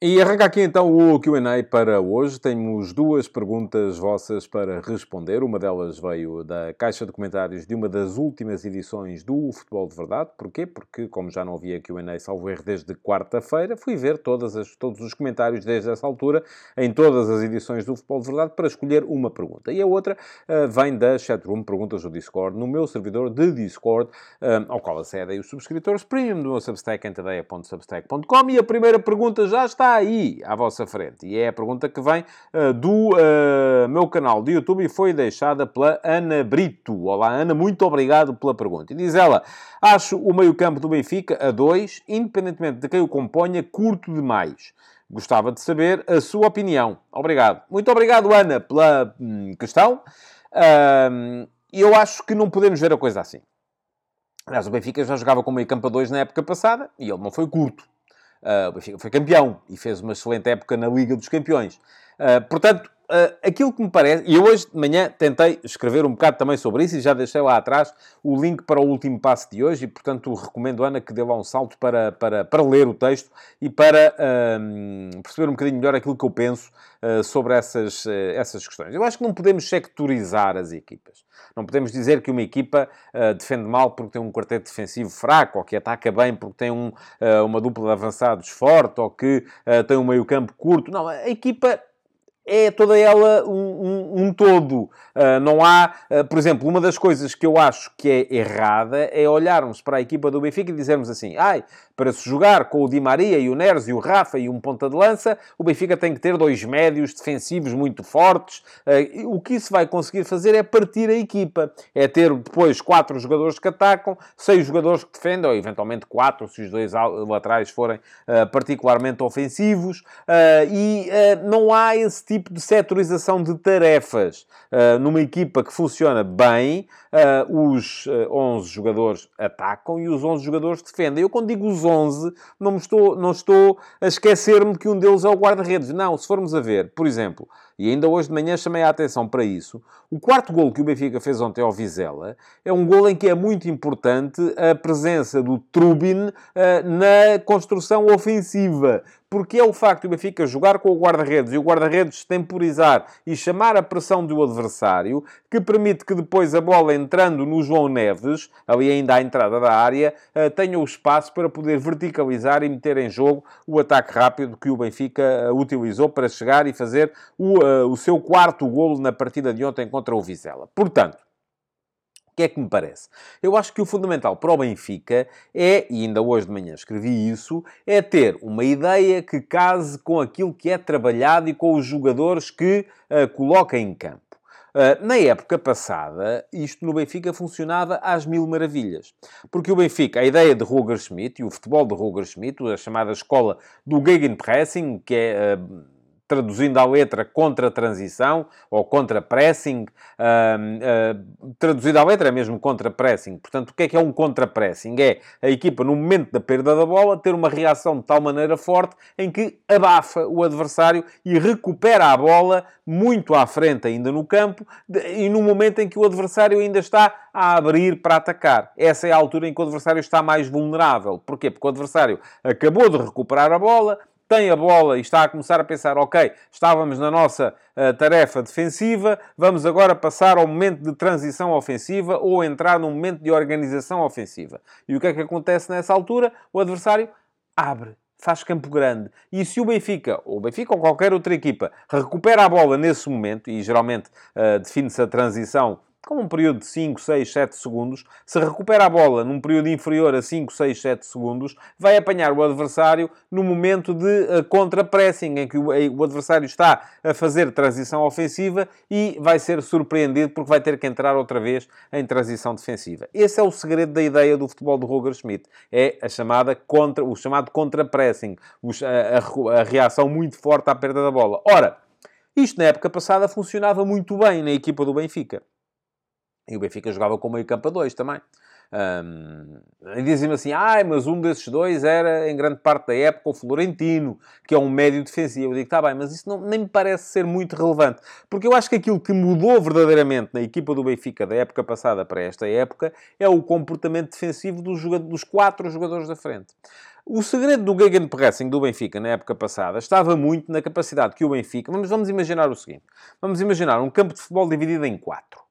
B: E arranca aqui então o QA para hoje. Temos duas perguntas vossas para responder. Uma delas veio da caixa de comentários de uma das últimas edições do Futebol de Verdade. Porquê? Porque, como já não havia QA, salvo erro, desde quarta-feira, fui ver todas as, todos os comentários desde essa altura, em todas as edições do Futebol de Verdade, para escolher uma pergunta. E a outra uh, vem da chatroom Perguntas do Discord, no meu servidor de Discord, uh, ao qual acedem os subscritores premium do meu Substack, entedeia.substack.com. E a primeira pergunta já está aí à vossa frente. E é a pergunta que vem uh, do uh, meu canal de YouTube e foi deixada pela Ana Brito. Olá, Ana, muito obrigado pela pergunta. E diz ela: Acho o meio-campo do Benfica a dois, independentemente de quem o componha, curto demais. Gostava de saber a sua opinião. Obrigado. Muito obrigado, Ana, pela hum, questão. Uh, eu acho que não podemos ver a coisa assim. Aliás, o Benfica já jogava com meio campo a dois na época passada e ele não foi curto. Uh, o Benfica foi campeão e fez uma excelente época na Liga dos Campeões. Uh, portanto, uh, aquilo que me parece, e eu hoje de manhã tentei escrever um bocado também sobre isso e já deixei lá atrás o link para o último passo de hoje e, portanto, recomendo, Ana, que dê lá um salto para, para, para ler o texto e para perceber um bocadinho melhor aquilo que eu penso sobre essas, essas questões. Eu acho que não podemos sectorizar as equipas. Não podemos dizer que uma equipa uh, defende mal porque tem um quarteto defensivo fraco, ou que ataca bem porque tem um, uh, uma dupla de avançados forte, ou que uh, tem um meio-campo curto. Não, a equipa é toda ela um, um, um todo. Uh, não há, uh, por exemplo, uma das coisas que eu acho que é errada é olharmos para a equipa do Benfica e dizermos assim: ai, para se jogar com o Di Maria e o Neres e o Rafa e um ponta de lança, o Benfica tem que ter dois médios defensivos muito fortes. Uh, o que isso vai conseguir fazer é partir a equipa. É ter depois quatro jogadores que atacam, seis jogadores que defendem, ou eventualmente quatro, se os dois laterais forem particularmente ofensivos. e não há esse tipo tipo de setorização de tarefas uh, numa equipa que funciona bem, uh, os uh, ah, 11 jogadores atacam e os 11 jogadores defendem. Eu, quando digo os 11, não, estou, não estou a esquecer-me que um deles é o guarda-redes. Não, se formos a ver, por exemplo, e ainda hoje de manhã chamei a atenção para isso. O quarto gol que o Benfica fez ontem ao Vizela é um gol em que é muito importante a presença do Trubin na construção ofensiva. Porque é o facto do Benfica jogar com o guarda-redes e o guarda-redes temporizar e chamar a pressão do adversário que permite que depois a bola entrando no João Neves, ali ainda à entrada da área, uh, tenha o espaço para poder verticalizar e meter em jogo o ataque rápido que o Benfica uh, utilizou para chegar e fazer o uh, o seu quarto golo na partida de ontem contra o Vizela. Portanto, que é que me parece? Eu acho que o fundamental para o Benfica é, e ainda hoje de manhã escrevi isso, é ter uma ideia que case com aquilo que é trabalhado e com os jogadores que uh, coloca em campo. Uh, na época passada, isto no Benfica funcionava às mil maravilhas. Porque o Benfica, a ideia de Roger Schmidt e o futebol de Roger Schmidt, a chamada escola do Gegenpressing, que é... Uh, traduzindo à letra contra-transição ou contra-pressing, uh, uh, traduzido à letra é mesmo contra-pressing. Portanto, o que é que é um contra-pressing? É a equipa, no momento da perda da bola, ter uma reação de tal maneira forte em que abafa o adversário e recupera a bola muito à frente ainda no campo e no momento em que o adversário ainda está a abrir para atacar. Essa é a altura em que o adversário está mais vulnerável. Porquê? Porque o adversário acabou de recuperar a bola, tem a bola e está a começar a pensar, ok, estávamos na nossa uh, tarefa defensiva, vamos agora passar ao momento de transição ofensiva ou entrar no momento de organização ofensiva. E o que é que acontece nessa altura? O adversário abre faz campo grande. E se o Benfica, ou o Benfica ou qualquer outra equipa, recupera a bola nesse momento, e geralmente uh, define-se a transição com um período de 5, 6, 7 segundos, se recupera a bola num período inferior a 5, 6, 7 segundos, vai apanhar o adversário no momento de uh, contra-pressing, em que o, o, adversário está a fazer transição ofensiva e vai ser surpreendido porque vai ter que entrar outra vez em transição defensiva. Esse é o segredo da ideia do futebol do Roger Schmidt. É a chamada contra, o chamado contra-pressing, a, a, a reação muito forte à perda da bola. Ora, isto na época passada funcionava muito bem na equipa do Benfica. E o Benfica jogava com meio campo a dois também. Um, e dizem-me assim, ah, mas um desses dois era, em grande parte da época, o Florentino, que é um médio defensivo. Eu digo, está bem, mas isso não, nem me parece ser muito relevante. Porque eu acho que aquilo que mudou verdadeiramente na equipa do Benfica da época passada para esta época é o comportamento defensivo dos, dos quatro jogadores da frente. O segredo do Gegenpressing do Benfica na época passada estava muito na capacidade que o Benfica... Vamos, vamos imaginar o seguinte. Vamos imaginar um campo de futebol dividido em quatro.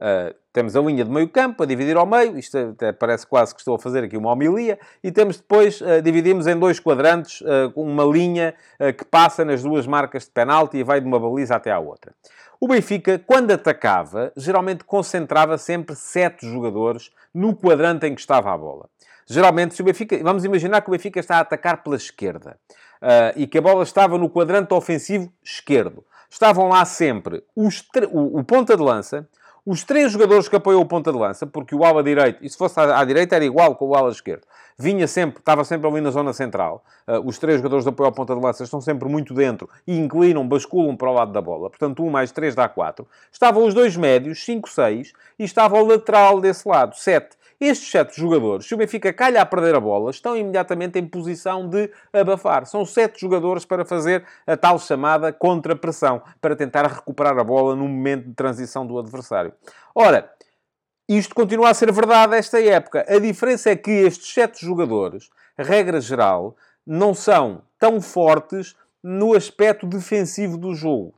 B: Uh, temos a linha de meio campo a dividir ao meio, isto até parece quase que estou a fazer aqui uma homilia, e temos depois, uh, dividimos em dois quadrantes, uh, uma linha que passa nas duas marcas de penalti e vai de uma baliza até à outra. O Benfica, quando atacava, geralmente concentrava sempre sete jogadores no quadrante em que estava a bola. Geralmente, se o Benfica, vamos imaginar que o Benfica está a atacar pela esquerda e que a bola estava no quadrante ofensivo esquerdo. Estavam lá sempre os, o, o ponta de lança, os três jogadores que apoiam o ponta de lança, porque o ala direito, e se fosse à, à direita era igual com o ala esquerdo, vinha sempre, estava sempre ali na zona central. Uh, os três jogadores de apoio ao ponta de lança estão sempre muito dentro e inclinam, basculam para o lado da bola. Portanto, 1 um mais 3 dá 4. Estavam os dois médios, 5, 6, e estava o lateral desse lado, 7. Estes sete jogadores, se o Benfica calha a perder a bola, estão imediatamente em posição de abafar. São sete jogadores para fazer a tal chamada contra-pressão, para tentar recuperar a bola no momento de transição do adversário. Ora, isto continua a ser verdade esta época. A diferença é que estes sete jogadores, regra geral, não são tão fortes no aspecto defensivo do jogo.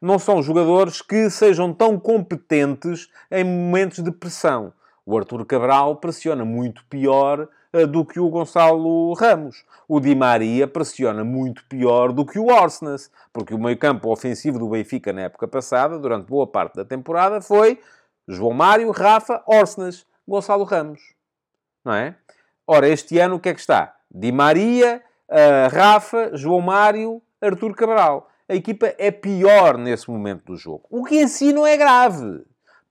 B: Não são jogadores que sejam tão competentes em momentos de pressão. O Arthur Cabral pressiona muito pior uh, do que o Gonçalo Ramos. O Di Maria pressiona muito pior do que o Orsnes, porque o meio-campo ofensivo do Benfica na época passada, durante boa parte da temporada, foi João Mário, Rafa, Orsnes, Gonçalo Ramos. Não é? Ora, este ano o que é que está? Di Maria, uh, Rafa, João Mário, Arthur Cabral. A equipa é pior nesse momento do jogo. O que em si não é grave.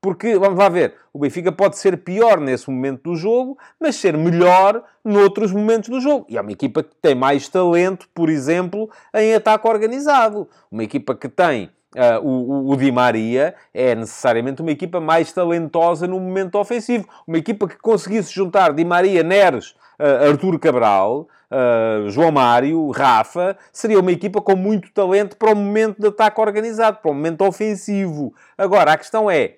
B: Porque, vamos lá ver, o Benfica pode ser pior nesse momento do jogo, mas ser melhor noutros momentos do jogo. E é uma equipa que tem mais talento, por exemplo, em ataque organizado. Uma equipa que tem Uh, o, o, Di Maria é necessariamente uma equipa mais talentosa no momento ofensivo. Uma equipa que conseguisse juntar Di Maria, Neres, uh, Arturo Cabral, uh, João Mário, Rafa, seria uma equipa com muito talento para o momento de ataque organizado, para o momento ofensivo. Agora, a questão é,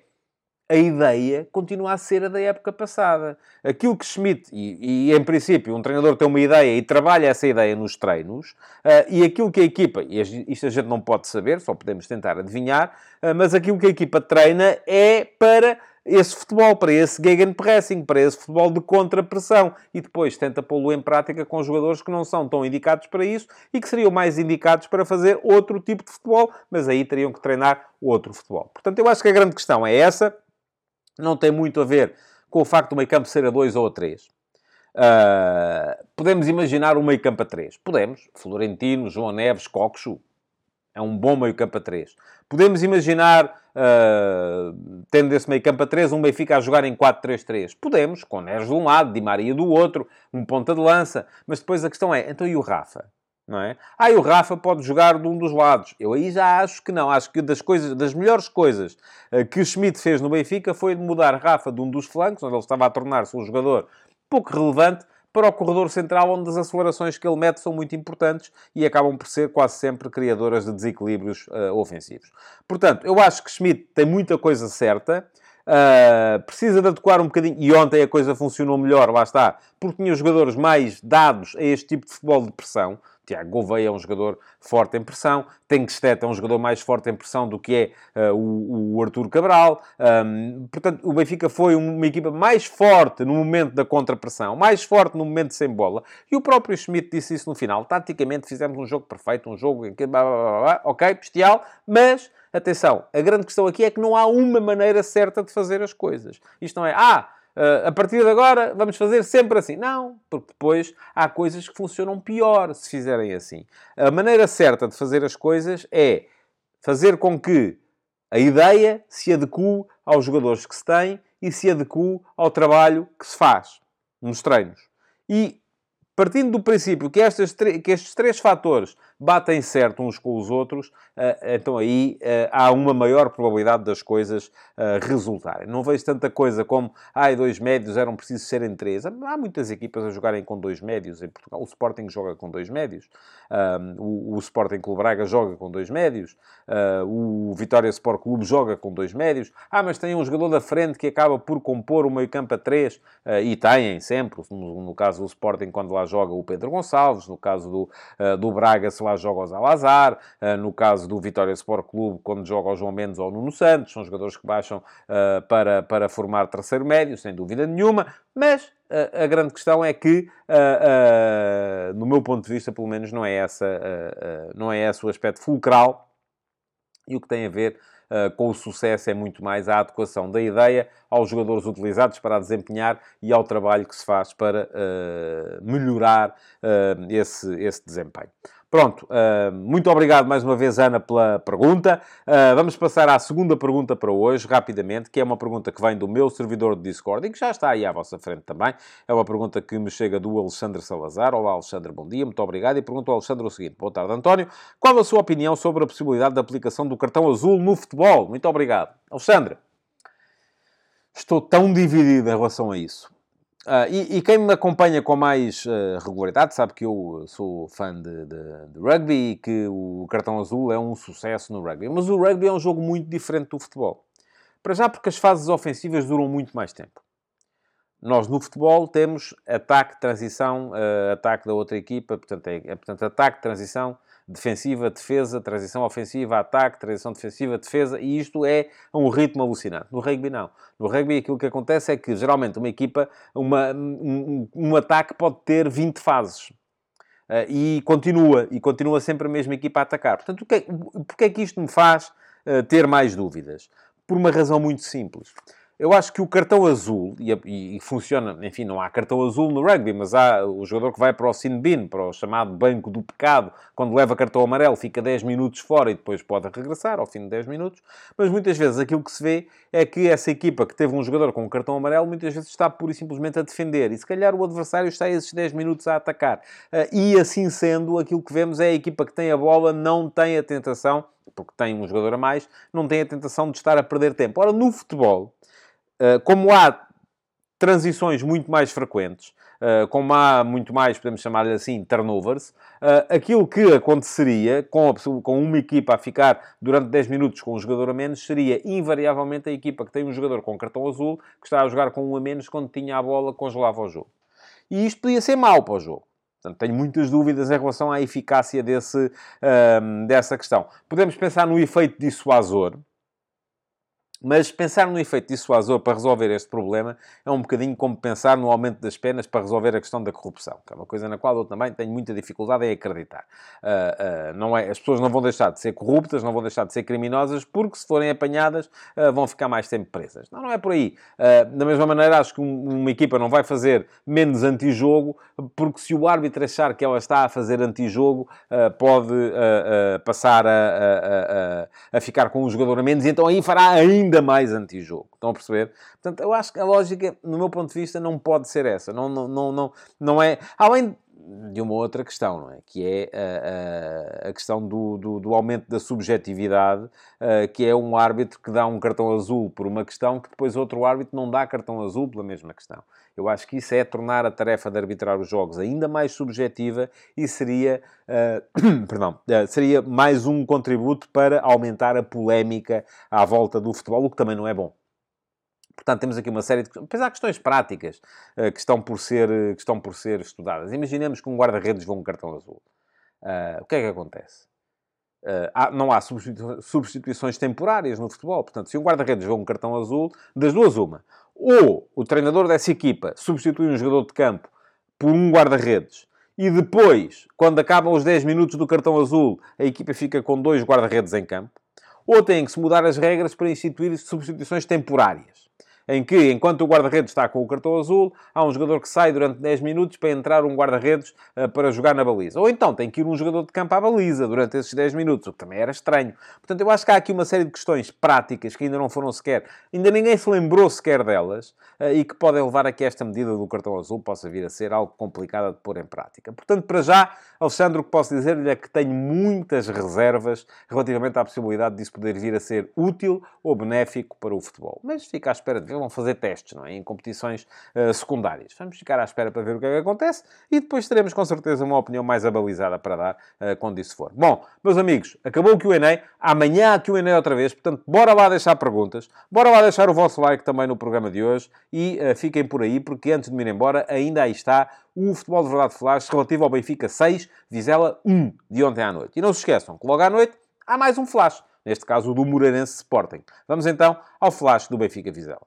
B: a ideia continua a ser a da época passada. Aquilo que Schmidt, e, e, em princípio um treinador tem uma ideia e trabalha essa ideia nos treinos, uh, e aquilo que a equipa, e isto a gente não pode saber, só podemos tentar adivinhar, uh, mas aquilo que a equipa treina é para esse futebol, para esse gegenpressing, para esse futebol de contra-pressão. E depois tenta pô-lo em prática com jogadores que não são tão indicados para isso e que seriam mais indicados para fazer outro tipo de futebol, mas aí teriam que treinar outro futebol. Portanto, eu acho que a grande questão é essa não tem muito a ver com o facto do meio campo ser a 2 ou a 3. Uh, ah, podemos imaginar um meio campo a 3. Podemos. Florentino, João Neves, Coxo. É um bom meio campo a 3. Podemos imaginar, uh, tendo esse meio campo a 3, um Benfica a jogar em 4-3-3. Podemos, com Neres de um lado, Di Maria do outro, um ponta de lança. Mas depois a questão é, então e o Rafa? Não é? Ah, e o Rafa pode jogar de um dos lados. Eu aí já acho que não. Acho que das, coisas, das melhores coisas uh, que Schmidt fez no Benfica foi de mudar Rafa de um dos flancos, onde ele estava a tornar-se um jogador pouco relevante, para o corredor central, onde as acelerações que ele mete são muito importantes e acabam por ser quase sempre criadoras de desequilíbrios uh, ofensivos. Portanto, eu acho que Schmidt tem muita coisa certa. Uh, precisa de adequar um bocadinho, e ontem a coisa funcionou melhor, lá está, porque tinha jogadores mais dados a este tipo de futebol de pressão. Tiago Gouveia é um jogador forte em pressão, Tenkstedt é um jogador mais forte em pressão do que é uh, o, o Artur Cabral. Um, portanto, o Benfica foi uma equipa mais forte no momento da contrapressão, mais forte no momento sem bola. E o próprio Schmidt disse isso no final. Taticamente fizemos um jogo perfeito, um jogo em que... Ok, bestial, mas Atenção, a grande questão aqui é que não há uma maneira certa de fazer as coisas. Isto não é, ah, a partir de agora vamos fazer sempre assim. Não, porque depois há coisas que funcionam pior se fizerem assim. A maneira certa de fazer as coisas é fazer com que a ideia se adeque aos jogadores que se têm e se adeque ao trabalho que se faz nos treinos. E partindo do princípio que, estas, que estes três fatores batem certo uns com os outros, então aí há uma maior probabilidade das coisas resultarem. Não vejo tanta coisa como, ai, ah, dois médios eram precisos serem três. Há muitas equipas a jogarem com dois médios em Portugal. O Sporting joga com dois médios, o, Sporting Clube Braga joga com dois médios, o Vitória Sport Clube joga com dois médios. Ah, mas tem um jogador da frente que acaba por compor o meio campo a três, e têm sempre, no, caso do Sporting, quando lá joga o Pedro Gonçalves, no caso do, uh, do Braga, se lá joga o Zalazar, uh, no caso do Vitória Sport Clube, quando joga o João Mendes ou o Nuno Santos, são jogadores que baixam uh, para, para formar terceiro médio, sem dúvida nenhuma, mas a grande questão é que, no meu ponto de vista, pelo menos, não é, essa, não é esse o aspecto fulcral e o que tem a ver uh, com o sucesso é muito mais a adequação da ideia aos jogadores utilizados para a desempenhar e ao trabalho que se faz para uh, melhorar uh, esse, esse desempenho. Pronto, uh, muito obrigado mais uma vez, Ana, pela pergunta. Uh, vamos passar à segunda pergunta para hoje, rapidamente, que é uma pergunta que vem do meu servidor de Discord e que já está aí à vossa frente também. É uma pergunta que me chega do Alexandre Salazar. Olá, Alexandre, bom dia, muito obrigado. E pergunto ao Alexandre o seguinte: Boa tarde, António. Qual a sua opinião sobre a possibilidade da aplicação do cartão azul no futebol? Muito obrigado. Alexandre, estou tão dividido em relação a isso. Uh, e, e, quem me acompanha com mais uh, regularidade sabe que eu sou fã de, de, de, rugby e que o cartão azul é um sucesso no rugby. Mas o rugby é um jogo muito diferente do futebol. Para já porque as fases ofensivas duram muito mais tempo. Nós no futebol temos ataque, transição, uh, ataque da outra equipa, portanto, é, é portanto ataque, transição, defensiva, defesa, transição ofensiva, ataque, transição defensiva, defesa, e isto é um ritmo alucinante. No rugby, não. No rugby, aquilo que acontece é que, geralmente, uma equipa, uma, um, um ataque pode ter 20 fases. Uh, e continua, e continua sempre a mesma equipa a atacar. Portanto, o que é, porque é que isto me faz uh, ter mais dúvidas? Por uma razão muito simples. Eu acho que o cartão azul, e, e, funciona, enfim, não há cartão azul no rugby, mas há o jogador que vai para o sin bin, para o chamado banco do pecado, quando leva cartão amarelo, fica 10 minutos fora e depois pode regressar ao fim de 10 minutos. Mas muitas vezes aquilo que se vê é que essa equipa que teve um jogador com um cartão amarelo, muitas vezes está pura e simplesmente a defender. E se calhar o adversário está esses 10 minutos a atacar. Ah, e assim sendo, aquilo que vemos é a equipa que tem a bola não tem a tentação, porque tem um jogador a mais, não tem a tentação de estar a perder tempo. Ora, no futebol como há transições muito mais frequentes, uh, como há muito mais, podemos chamar-lhe assim, turnovers, uh, aquilo que aconteceria com, com uma equipa a ficar durante 10 minutos com um jogador a menos seria invariavelmente a equipa que tem um jogador com cartão azul que está a jogar com um a menos quando tinha a bola, congelava o jogo. E isto podia ser mau para o jogo. Portanto, tenho muitas dúvidas em relação à eficácia desse, dessa questão. Podemos pensar no efeito dissuasor, mas pensar no efeito dissuasor para resolver este problema é um bocadinho como pensar no aumento das penas para resolver a questão da corrupção, que é uma coisa na qual eu também tenho muita dificuldade em acreditar. Uh, uh, não é, as pessoas não vão deixar de ser corruptas, não vão deixar de ser criminosas, porque se forem apanhadas uh, vão ficar mais tempo presas. Não, não é por aí. da mesma maneira, acho que um, uma equipa não vai fazer menos antijogo, porque se o árbitro achar que ela está a fazer antijogo, pode passar a, a, a, a, ficar com um jogador a menos, e então aí fará ainda ainda mais anti-jogo. Estão a perceber? Portanto, eu acho que a lógica, no meu ponto de vista, não pode ser essa. Não, não, não, não, não é... Além de uma outra questão, não é? Que é a, a, a questão do, do, do, aumento da subjetividade, uh, que é um árbitro que dá um cartão azul por uma questão que depois outro árbitro não dá cartão azul pela mesma questão. Eu acho que isso é tornar a tarefa de arbitrar os jogos ainda mais subjetiva e seria, uh, perdão, uh, seria mais um contributo para aumentar a polémica à volta do futebol, o que também não é bom. Portanto, temos aqui uma série de... Depois há questões práticas uh, que, estão por ser, que estão por ser estudadas. Imaginemos que um guarda-redes vê um cartão azul. Uh, o que é que acontece? Uh, há, não há substituições temporárias no futebol. Portanto, se um guarda-redes vê um cartão azul, das duas uma. Ou o treinador dessa equipa substitui um jogador de campo por um guarda-redes e depois, quando acabam os 10 minutos do cartão azul, a equipa fica com dois guarda-redes em campo. Ou têm que se mudar as regras para instituir substituições temporárias. Em que, enquanto o guarda-redes está com o cartão azul, há um jogador que sai durante 10 minutos para entrar um guarda-redes uh, para jogar na baliza. Ou então tem que ir um jogador de campo à baliza durante esses 10 minutos, o que também era estranho. Portanto, eu acho que há aqui uma série de questões práticas que ainda não foram sequer, ainda ninguém se lembrou sequer delas, uh, e que podem levar a que esta medida do cartão azul possa vir a ser algo complicada de pôr em prática. Portanto, para já, Alexandre, o que posso dizer-lhe é que tenho muitas reservas relativamente à possibilidade disso poder vir a ser útil ou benéfico para o futebol. Mas fica à espera de ver, vão fazer testes, não é? Em competições uh, secundárias. Vamos ficar à espera para ver o que é que acontece e depois teremos com certeza uma opinião mais abalizada para dar uh, quando isso for. Bom, meus amigos, acabou o Q&A. Amanhã há Q&A outra vez, portanto, bora lá deixar perguntas. Bora lá deixar o vosso like também no programa de hoje e uh, fiquem por aí, porque antes de me ir embora, ainda aí está o Futebol de Verdade Flash relativo ao Benfica 6, Vizela 1, de ontem à noite. E não se esqueçam que logo à noite há mais um Flash, neste caso o do Moreirense Sporting. Vamos então ao Flash do Benfica Vizela.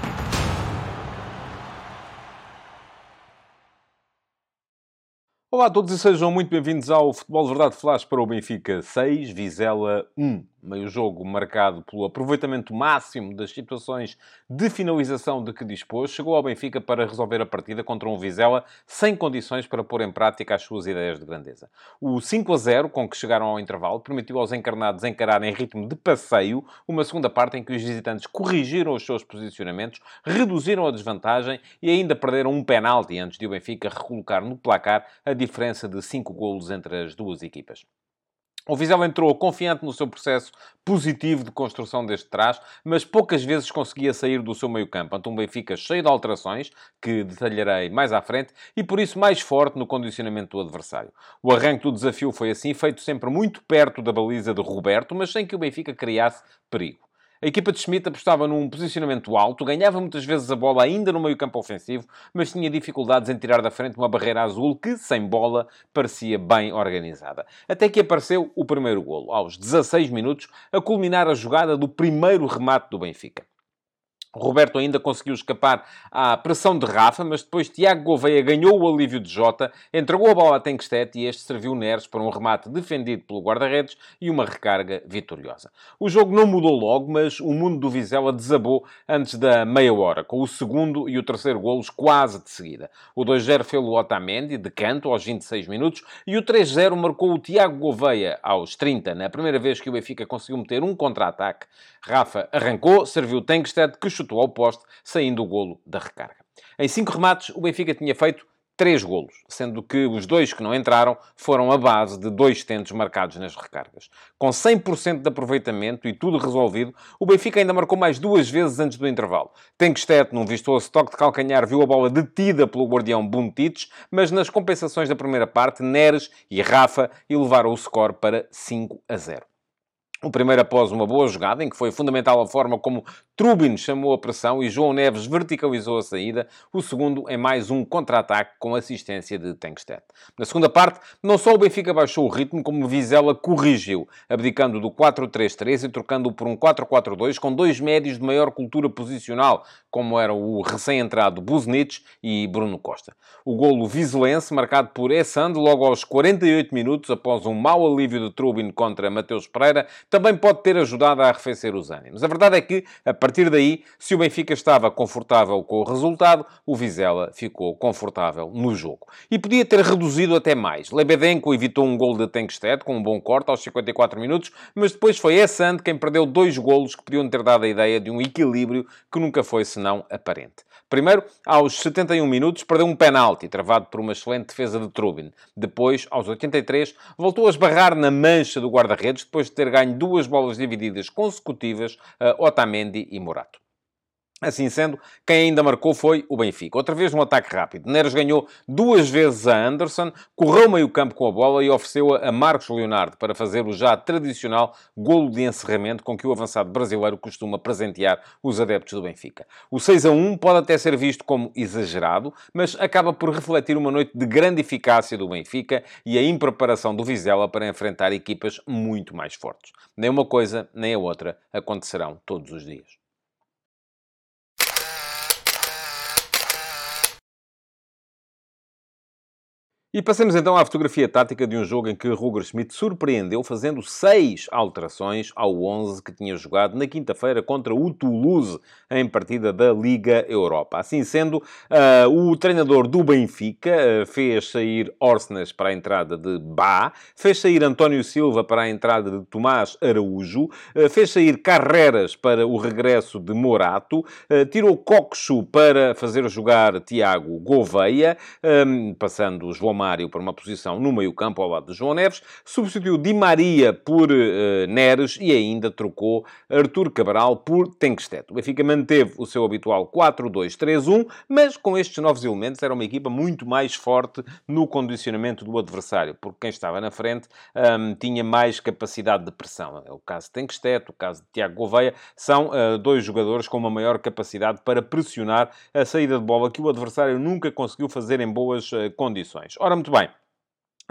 B: Olá a todos e sejam muito bem-vindos ao Futebol de Verdade Flash para o Benfica 6, Vizela 1 meio jogo marcado pelo aproveitamento máximo das situações de finalização de que dispôs, chegou ao Benfica para resolver a partida contra um Vizela sem condições para pôr em prática as suas ideias de grandeza. O 5 a 0, com que chegaram ao intervalo, permitiu aos encarnados encarar em ritmo de passeio uma segunda parte em que os visitantes corrigiram os seus posicionamentos, reduziram a desvantagem e ainda perderam um penalti antes de o Benfica recolocar no placar a diferença de 5 golos entre as duas equipas. O Vizela entrou confiante no seu processo positivo de construção deste trás, mas poucas vezes conseguia sair do seu meio-campo ante um Benfica cheio de alterações, que detalharei mais à frente, e por isso mais forte no condicionamento do adversário. O arranque do desafio foi assim, feito sempre muito perto da baliza de Roberto, mas sem que o Benfica criasse perigo. A equipa de Schmidt apostava num posicionamento alto, ganhava muitas vezes a bola ainda no meio-campo ofensivo, mas tinha dificuldades em tirar da frente uma barreira azul que, sem bola, parecia bem organizada. Até que apareceu o primeiro golo, aos 16 minutos, a culminar a jogada do primeiro remate do Benfica. Roberto ainda conseguiu escapar à pressão de Rafa, mas depois Tiago Gouveia ganhou o alívio de Jota, entregou a bola a Tenkstedt e este serviu Neres para um remate defendido pelo guarda-redes e uma recarga vitoriosa. O jogo não mudou logo, mas o mundo do Vizela desabou antes da meia hora, com o segundo e o terceiro golos quase de seguida. O 2-0 fez o Otamendi, de canto, aos 26 minutos, e o 3-0 marcou o Tiago Gouveia, aos 30, na primeira vez que o Benfica conseguiu meter um contra-ataque. Rafa arrancou, serviu Tenkstedt, que chutou ao poste, saindo o golo da recarga. Em cinco remates, o Benfica tinha feito três golos, sendo que os dois que não entraram foram a base de dois tentos marcados nas recargas. Com 100% de aproveitamento e tudo resolvido, o Benfica ainda marcou mais duas vezes antes do intervalo. Tenkstedt, num vistoso toque de calcanhar, viu a bola detida pelo guardião Buntic, mas nas compensações da primeira parte, Neres e Rafa elevaram o score para 5 a 0. O primeiro após uma boa jogada, em que foi fundamental a forma como Trubin chamou a pressão e João Neves verticalizou a saída. O segundo é mais um contra-ataque com assistência de Tenkstedt. Na segunda parte, não só o Benfica baixou o ritmo, como Vizela corrigiu, abdicando do 4-3-3 e trocando-o por um 4-4-2 com dois médios de maior cultura posicional, como eram o recém-entrado Buznich e Bruno Costa. O golo vizelense, marcado por Essand logo aos 48 minutos, após um mau alívio de Trubin contra Mateus Pereira, também pode ter ajudado a arrefecer os ânimos. A verdade é que, a partir daí, se o Benfica estava confortável com o resultado, o Vizela ficou confortável no jogo. E podia ter reduzido até mais. Lebedenko evitou um gol de Tenkstedt com um bom corte aos 54 minutos, mas depois foi Essand quem perdeu dois golos que podiam ter dado a ideia de um equilíbrio que nunca foi senão aparente. Primeiro, aos 71 minutos, perdeu um penalti, travado por uma excelente defesa de Trubin. Depois, aos 83, voltou a esbarrar na mancha do guarda-redes, depois de ter ganho duas bolas divididas consecutivas a Otamendi e Morato. Assim sendo, quem ainda marcou foi o Benfica. Outra vez um ataque rápido. Neres ganhou duas vezes a Anderson, correu meio campo com a bola e ofereceu-a a Marcos Leonardo para fazer o já tradicional golo de encerramento com que o avançado brasileiro costuma presentear os adeptos do Benfica. O 6 a 1 pode até ser visto como exagerado, mas acaba por refletir uma noite de grande eficácia do Benfica e a impreparação do Vizela para enfrentar equipas muito mais fortes. Nem uma coisa, nem a outra acontecerão todos os dias. E passemos então à fotografia tática de um jogo em que Roger Schmidt surpreendeu fazendo seis alterações ao 11 que tinha jogado na quinta-feira contra o Toulouse em partida da Liga Europa. Assim sendo, uh, o treinador do Benfica uh, fez sair Orsnes para a entrada de Bá, fez sair António Silva para a entrada de Tomás Araújo, uh, fez sair Carreras para o regresso de Morato, tirou Coxo para fazer jogar Tiago Gouveia, um, passando João Mário para uma posição no meio-campo ao lado de João Neves, substituiu Di Maria por uh, Neres e ainda trocou Artur Cabral por Tenkstedt. O Benfica manteve o seu habitual 4-2-3-1, mas com estes novos elementos era uma equipa muito mais forte no condicionamento do adversário, porque quem estava na frente um, tinha mais capacidade de pressão. É o caso de Tenkstedt, o caso de Tiago Gouveia, são uh, dois jogadores com uma maior capacidade para pressionar a saída de bola que o adversário nunca conseguiu fazer em boas uh, condições. Ora, muito bem.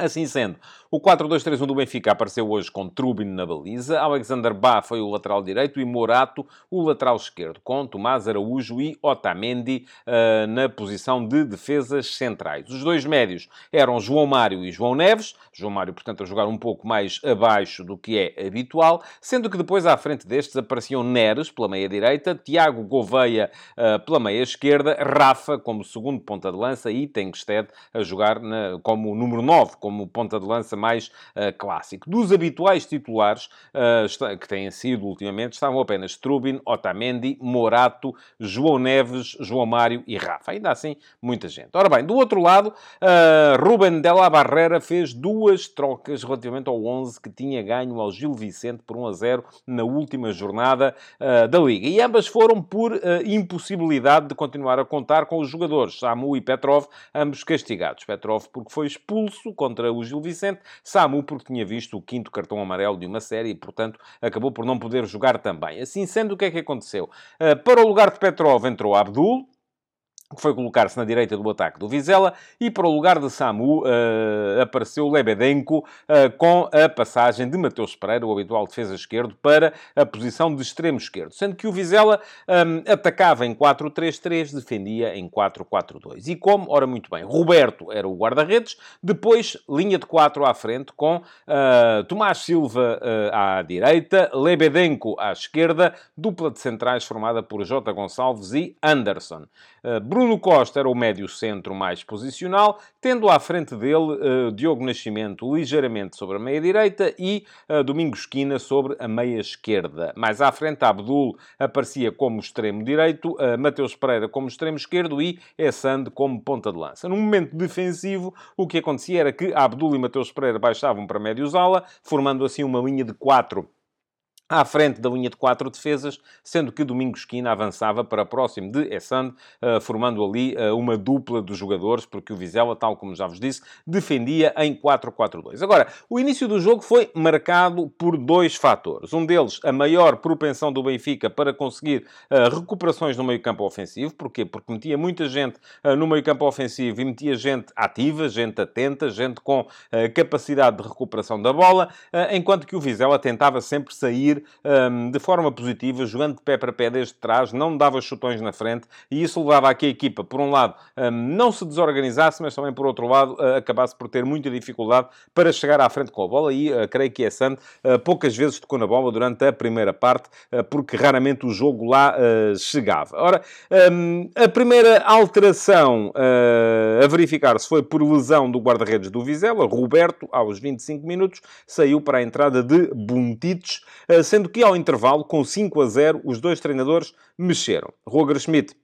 B: Assim sendo, o 4-2-3-1 do Benfica apareceu hoje com Trubin na baliza, Alexander Bá foi o lateral direito e Morato o lateral esquerdo, com Tomás Araújo e Otamendi uh, na posição de defesas centrais. Os dois médios eram João Mário e João Neves, João Mário, portanto, a jogar um pouco mais abaixo do que é habitual, sendo que depois à frente destes apareciam Neres pela meia direita, Tiago Gouveia uh, pela meia esquerda, Rafa como segundo ponta de lança e Tengsted a jogar na, como número 9, como ponta de lança mais uh, clássico. Dos habituais titulares uh, que têm sido ultimamente, estavam apenas Trubin, Otamendi, Morato, João Neves, João Mário e Rafa. Ainda assim, muita gente. Ora bem, do outro lado, uh, Ruben de la Barrera fez duas trocas relativamente ao 11 que tinha ganho ao Gil Vicente por 1 a 0 na última jornada da Liga. E ambas foram por impossibilidade de continuar a contar com os jogadores, Samu e Petrov, ambos castigados. Petrov porque foi expulso contra o Gil Vicente. Samu, porque tinha visto o quinto cartão amarelo de uma série e, portanto, acabou por não poder jogar também. Assim sendo, o que é que aconteceu? Uh, para o lugar de Petrov entrou Abdul, que foi colocar-se na direita do ataque do Vizela, e para o lugar de Samu uh, apareceu Lebedenko uh, com a passagem de Mateus Pereira, o habitual defesa esquerdo, para a posição de extremo esquerdo, sendo que o Vizela um, atacava em 4-3-3, defendia em 4-4-2. E como? Ora, muito bem, Roberto era o guarda-redes, depois linha de 4 à frente, com uh, Tomás Silva à direita, Lebedenko à esquerda, dupla de centrais formada por Jota Gonçalves e Anderson. Costa era o médio centro mais posicional, tendo à frente dele uh, Diogo Nascimento ligeiramente sobre a meia direita e uh, Domingos Esquina sobre a meia esquerda. Mais à frente, Abdul aparecia como extremo direito, uh, Mateus Pereira como extremo esquerdo e Essande como ponta de lança. No momento defensivo, o que acontecia era que Abdul e Mateus Pereira baixavam para médios ala, formando assim uma linha de quatro à frente da linha de quatro defesas, sendo que Domingos Esquina avançava para próximo de Essand, uh, formando ali uh, uma dupla de jogadores, porque o Vizela, tal como já vos disse, defendia em 4-4-2. Agora, o início do jogo foi marcado por dois fatores. Um deles, a maior propensão do Benfica para conseguir uh, recuperações no meio-campo ofensivo. Porquê? Porque metia muita gente no meio-campo ofensivo e metia gente ativa, gente atenta, gente com capacidade de recuperação da bola, enquanto que o Vizela tentava sempre sair um, de forma positiva, jogando de pé para pé desde trás, não dava chutões na frente, e isso levava a que a equipa, por um lado, um, não se desorganizasse, mas também, por outro lado, uh, acabasse por ter muita dificuldade para chegar à frente com a bola, e uh, creio que é Sand uh, poucas vezes tocou na bola durante a primeira parte, porque raramente o jogo lá chegava. Ora, um, a primeira alteração a verificar-se foi por lesão do guarda-redes do Vizela, Roberto, aos 25 minutos, saiu para a entrada de Buntites, sendo que ao intervalo, com 5 a 0, os dois treinadores mexeram. Roger Schmidt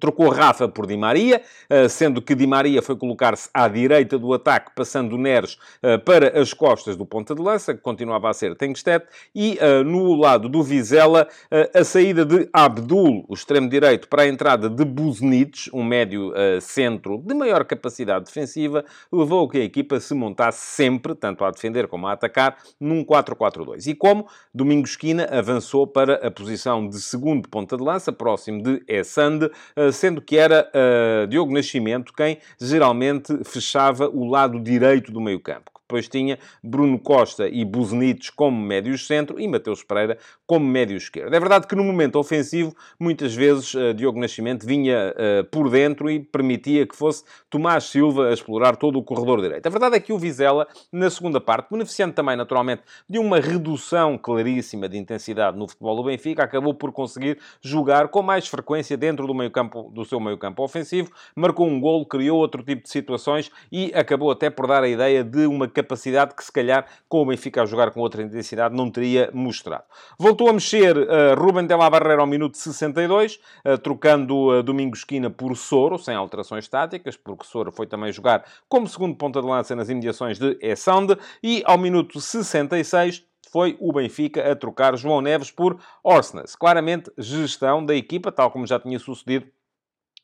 B: Trocou Rafa por Di Maria, eh, sendo que Di Maria foi colocar-se à direita do ataque, passando Neres eh, para as costas do ponta de lança, que continuava a ser Tengstet, e eh, no lado do Vizela, a saída de Abdul, o extremo direito, para a entrada de Buznic, um médio centro de maior capacidade defensiva, levou a que a equipa se montasse sempre, tanto a defender como a atacar, num 4-4-2. E como Domingos Esquina avançou para a posição de segundo ponta de lança, próximo de Essande, sendo que era uh, Diogo Nascimento quem geralmente fechava o lado direito do meio-campo depois tinha Bruno Costa e Buzenites como médios centro e Mateus Pereira como médio esquerdo. É verdade que no momento ofensivo, muitas vezes uh, Diogo Nascimento vinha uh, por dentro e permitia que fosse Tomás Silva a explorar todo o corredor direito. A verdade é que o Vizela, na segunda parte, beneficiando também naturalmente de uma redução claríssima de intensidade no futebol do Benfica, acabou por conseguir jogar com mais frequência dentro do, meio -campo, do seu meio-campo ofensivo, marcou um gol, criou outro tipo de situações e acabou até por dar a ideia de uma capacidade que, se calhar, com o Benfica a jogar com outra intensidade, não teria mostrado. Voltou a mexer uh, Ruben de la Barreira ao minuto 62, uh, trocando uh, Domingos Esquina por Soro, sem alterações táticas, porque Soro foi também jogar como segundo ponta de lança nas imediações de Essande, e ao minuto 66 foi o Benfica a trocar João Neves por Orsnes. Claramente, gestão da equipa, tal como já tinha sucedido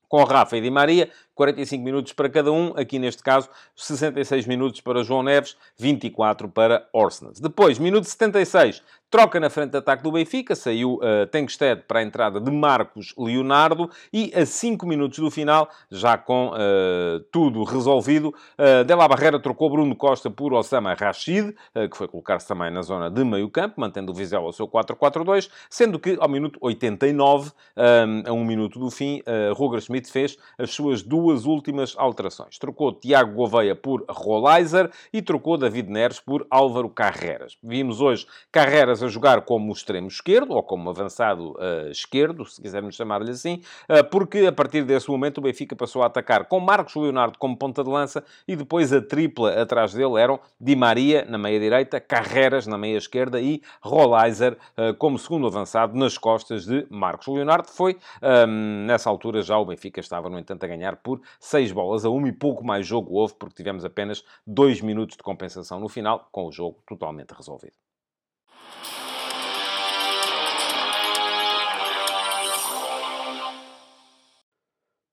B: com Rafa e Di Maria, 45 minutos para cada um. Aqui, neste caso, 66 minutos para João Neves, 24 para Orsnes. Depois, minuto 76, troca na frente de ataque do Benfica. Saiu uh, Tengsted para a entrada de Marcos Leonardo. E a 5 minutos do final, já com uh, tudo resolvido, uh, Della Barreira trocou Bruno Costa por Osama Rashid, uh, que foi colocar-se também na zona de meio campo, mantendo o Vizela ao seu 4-4-2, sendo que ao minuto 89, um, a um minuto do fim, uh, Roger Schmidt fez as suas duas últimas alterações. Trocou Tiago Gouveia por Rolaiser e trocou David Neres por Álvaro Carreras. Vimos hoje Carreras a jogar como extremo esquerdo, ou como avançado uh, esquerdo, se quisermos chamar-lhe assim, uh, porque a partir desse momento o Benfica passou a atacar com Marcos Leonardo como ponta de lança e depois a tripla atrás dele eram Di Maria na meia direita, Carreras na meia esquerda e Rolaiser uh, como segundo avançado nas costas de Marcos Leonardo. Foi, um, ehm, nessa altura já o Benfica estava, no entanto, a ganhar por 6 bolas a 1 e pouco mais jogo houve, porque tivemos apenas 2 minutos de compensação no final, com o jogo totalmente resolvido.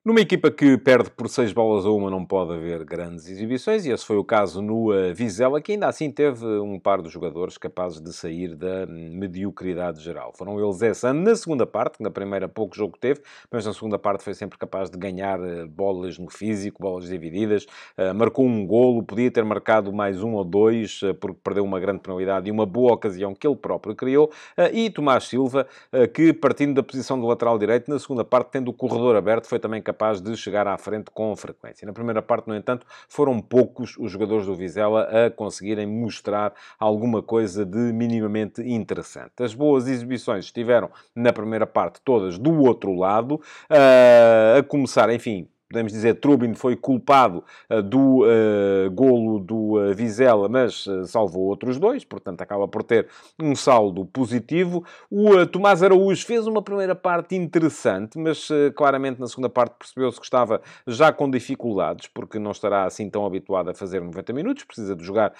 B: Numa equipa que perde por 6 bolas a uma, não pode haver grandes exibições, e esse foi o caso no uh, Vizela, que ainda assim teve um par de jogadores capazes de sair da mediocridade geral. Foram eles essa na segunda parte, na primeira pouco jogo teve, mas na segunda parte foi sempre capaz de ganhar uh, bolas no físico, bolas divididas, uh, marcou um golo, podia ter marcado mais um ou dois, porque perdeu uma grande penalidade e uma boa ocasião que ele próprio criou, e Tomás Silva, que partindo da posição do lateral direito, na segunda parte, tendo o corredor aberto, foi também capaz capaz de chegar à frente com frequência. Na primeira parte, no entanto, foram poucos os jogadores do Vizela a conseguirem mostrar alguma coisa de minimamente interessante. As boas exibições estiveram na primeira parte todas do outro lado, a começar, enfim, podemos dizer, Trubin foi culpado uh, do uh, golo do uh, Vizela, mas uh, salvou outros dois, portanto acaba por ter um saldo positivo. O Tomás Araújo fez uma primeira parte interessante, mas claramente na segunda parte percebeu-se que estava já com dificuldades, porque não estará assim tão habituado a fazer 90 minutos, precisa de jogar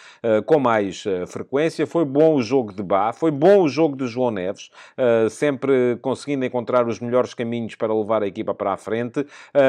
B: com mais frequência. Foi bom o jogo de Bá, foi bom o jogo de João Neves, sempre conseguindo encontrar os melhores caminhos para levar a equipa para a frente,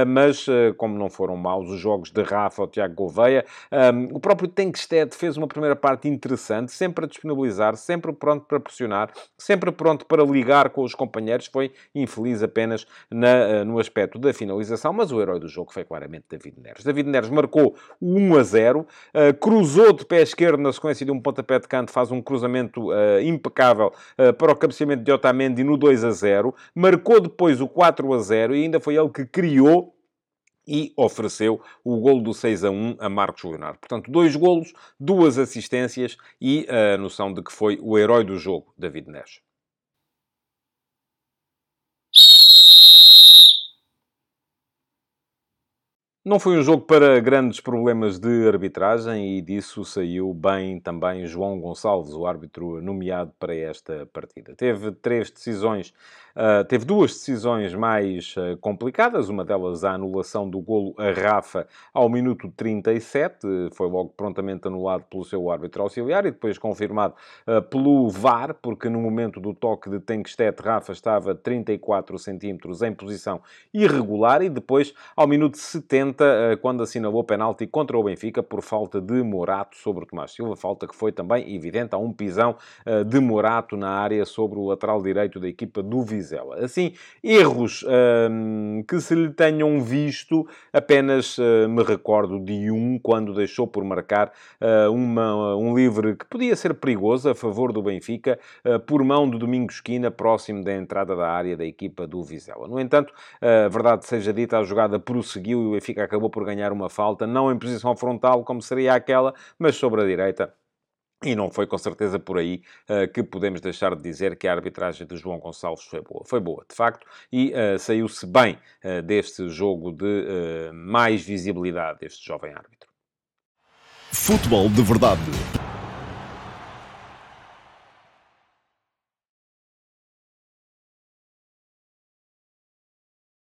B: mas como não foram maus os jogos de Rafa ou Tiago Gouveia. Um, o próprio Tenkstead fez uma primeira parte interessante, sempre a disponibilizar, sempre pronto para pressionar, sempre pronto para ligar com os companheiros. Foi infeliz apenas na, uh, no aspecto da finalização, mas o herói do jogo foi claramente David Neres. David Neres marcou 1 a 0, uh, cruzou de pé esquerdo na sequência de um pontapé de canto, faz um cruzamento uh, impecável para o cabeceamento de Otamendi no 2 a 0, marcou depois o 4 a 0 e ainda foi ele que criou e ofereceu o golo do 6 a 1 a Marcos Leonardo. Portanto, dois golos, duas assistências e a noção de que foi o herói do jogo, David Neres. Não foi um jogo para grandes problemas de arbitragem e disso saiu bem também João Gonçalves, o árbitro nomeado para esta partida. Teve três decisões Uh, teve duas decisões mais uh, complicadas, uma delas a anulação do golo a Rafa ao minuto 37, foi logo prontamente anulado pelo seu árbitro auxiliar e depois confirmado uh, pelo VAR, porque no momento do toque de Tenkstedt, Rafa estava 34 centímetros em posição irregular e depois, ao minuto 70, quando assinalou penalti contra o Benfica por falta de Morato sobre o Tomás Silva, falta que foi também evidente, há um pisão de Morato na área sobre o lateral direito da equipa do Viseu Vizela. Assim, erros hum, que se lhe tenham visto, apenas uh, me recordo de um, quando deixou por marcar uh, uma, um livre que podia ser perigoso a favor do Benfica, uh, por mão de Domingos Esquina, próximo da entrada da área da equipa do Vizela. No entanto, a verdade seja dita, a jogada prosseguiu e o Benfica acabou por ganhar uma falta, não em posição frontal, como seria aquela, mas sobre a direita e não foi com certeza por aí uh, que podemos deixar de dizer que a arbitragem de João Gonçalves foi boa. Foi boa, de facto, e uh, saiu-se bem uh, deste jogo de mais visibilidade deste jovem árbitro.
A: Futebol de verdade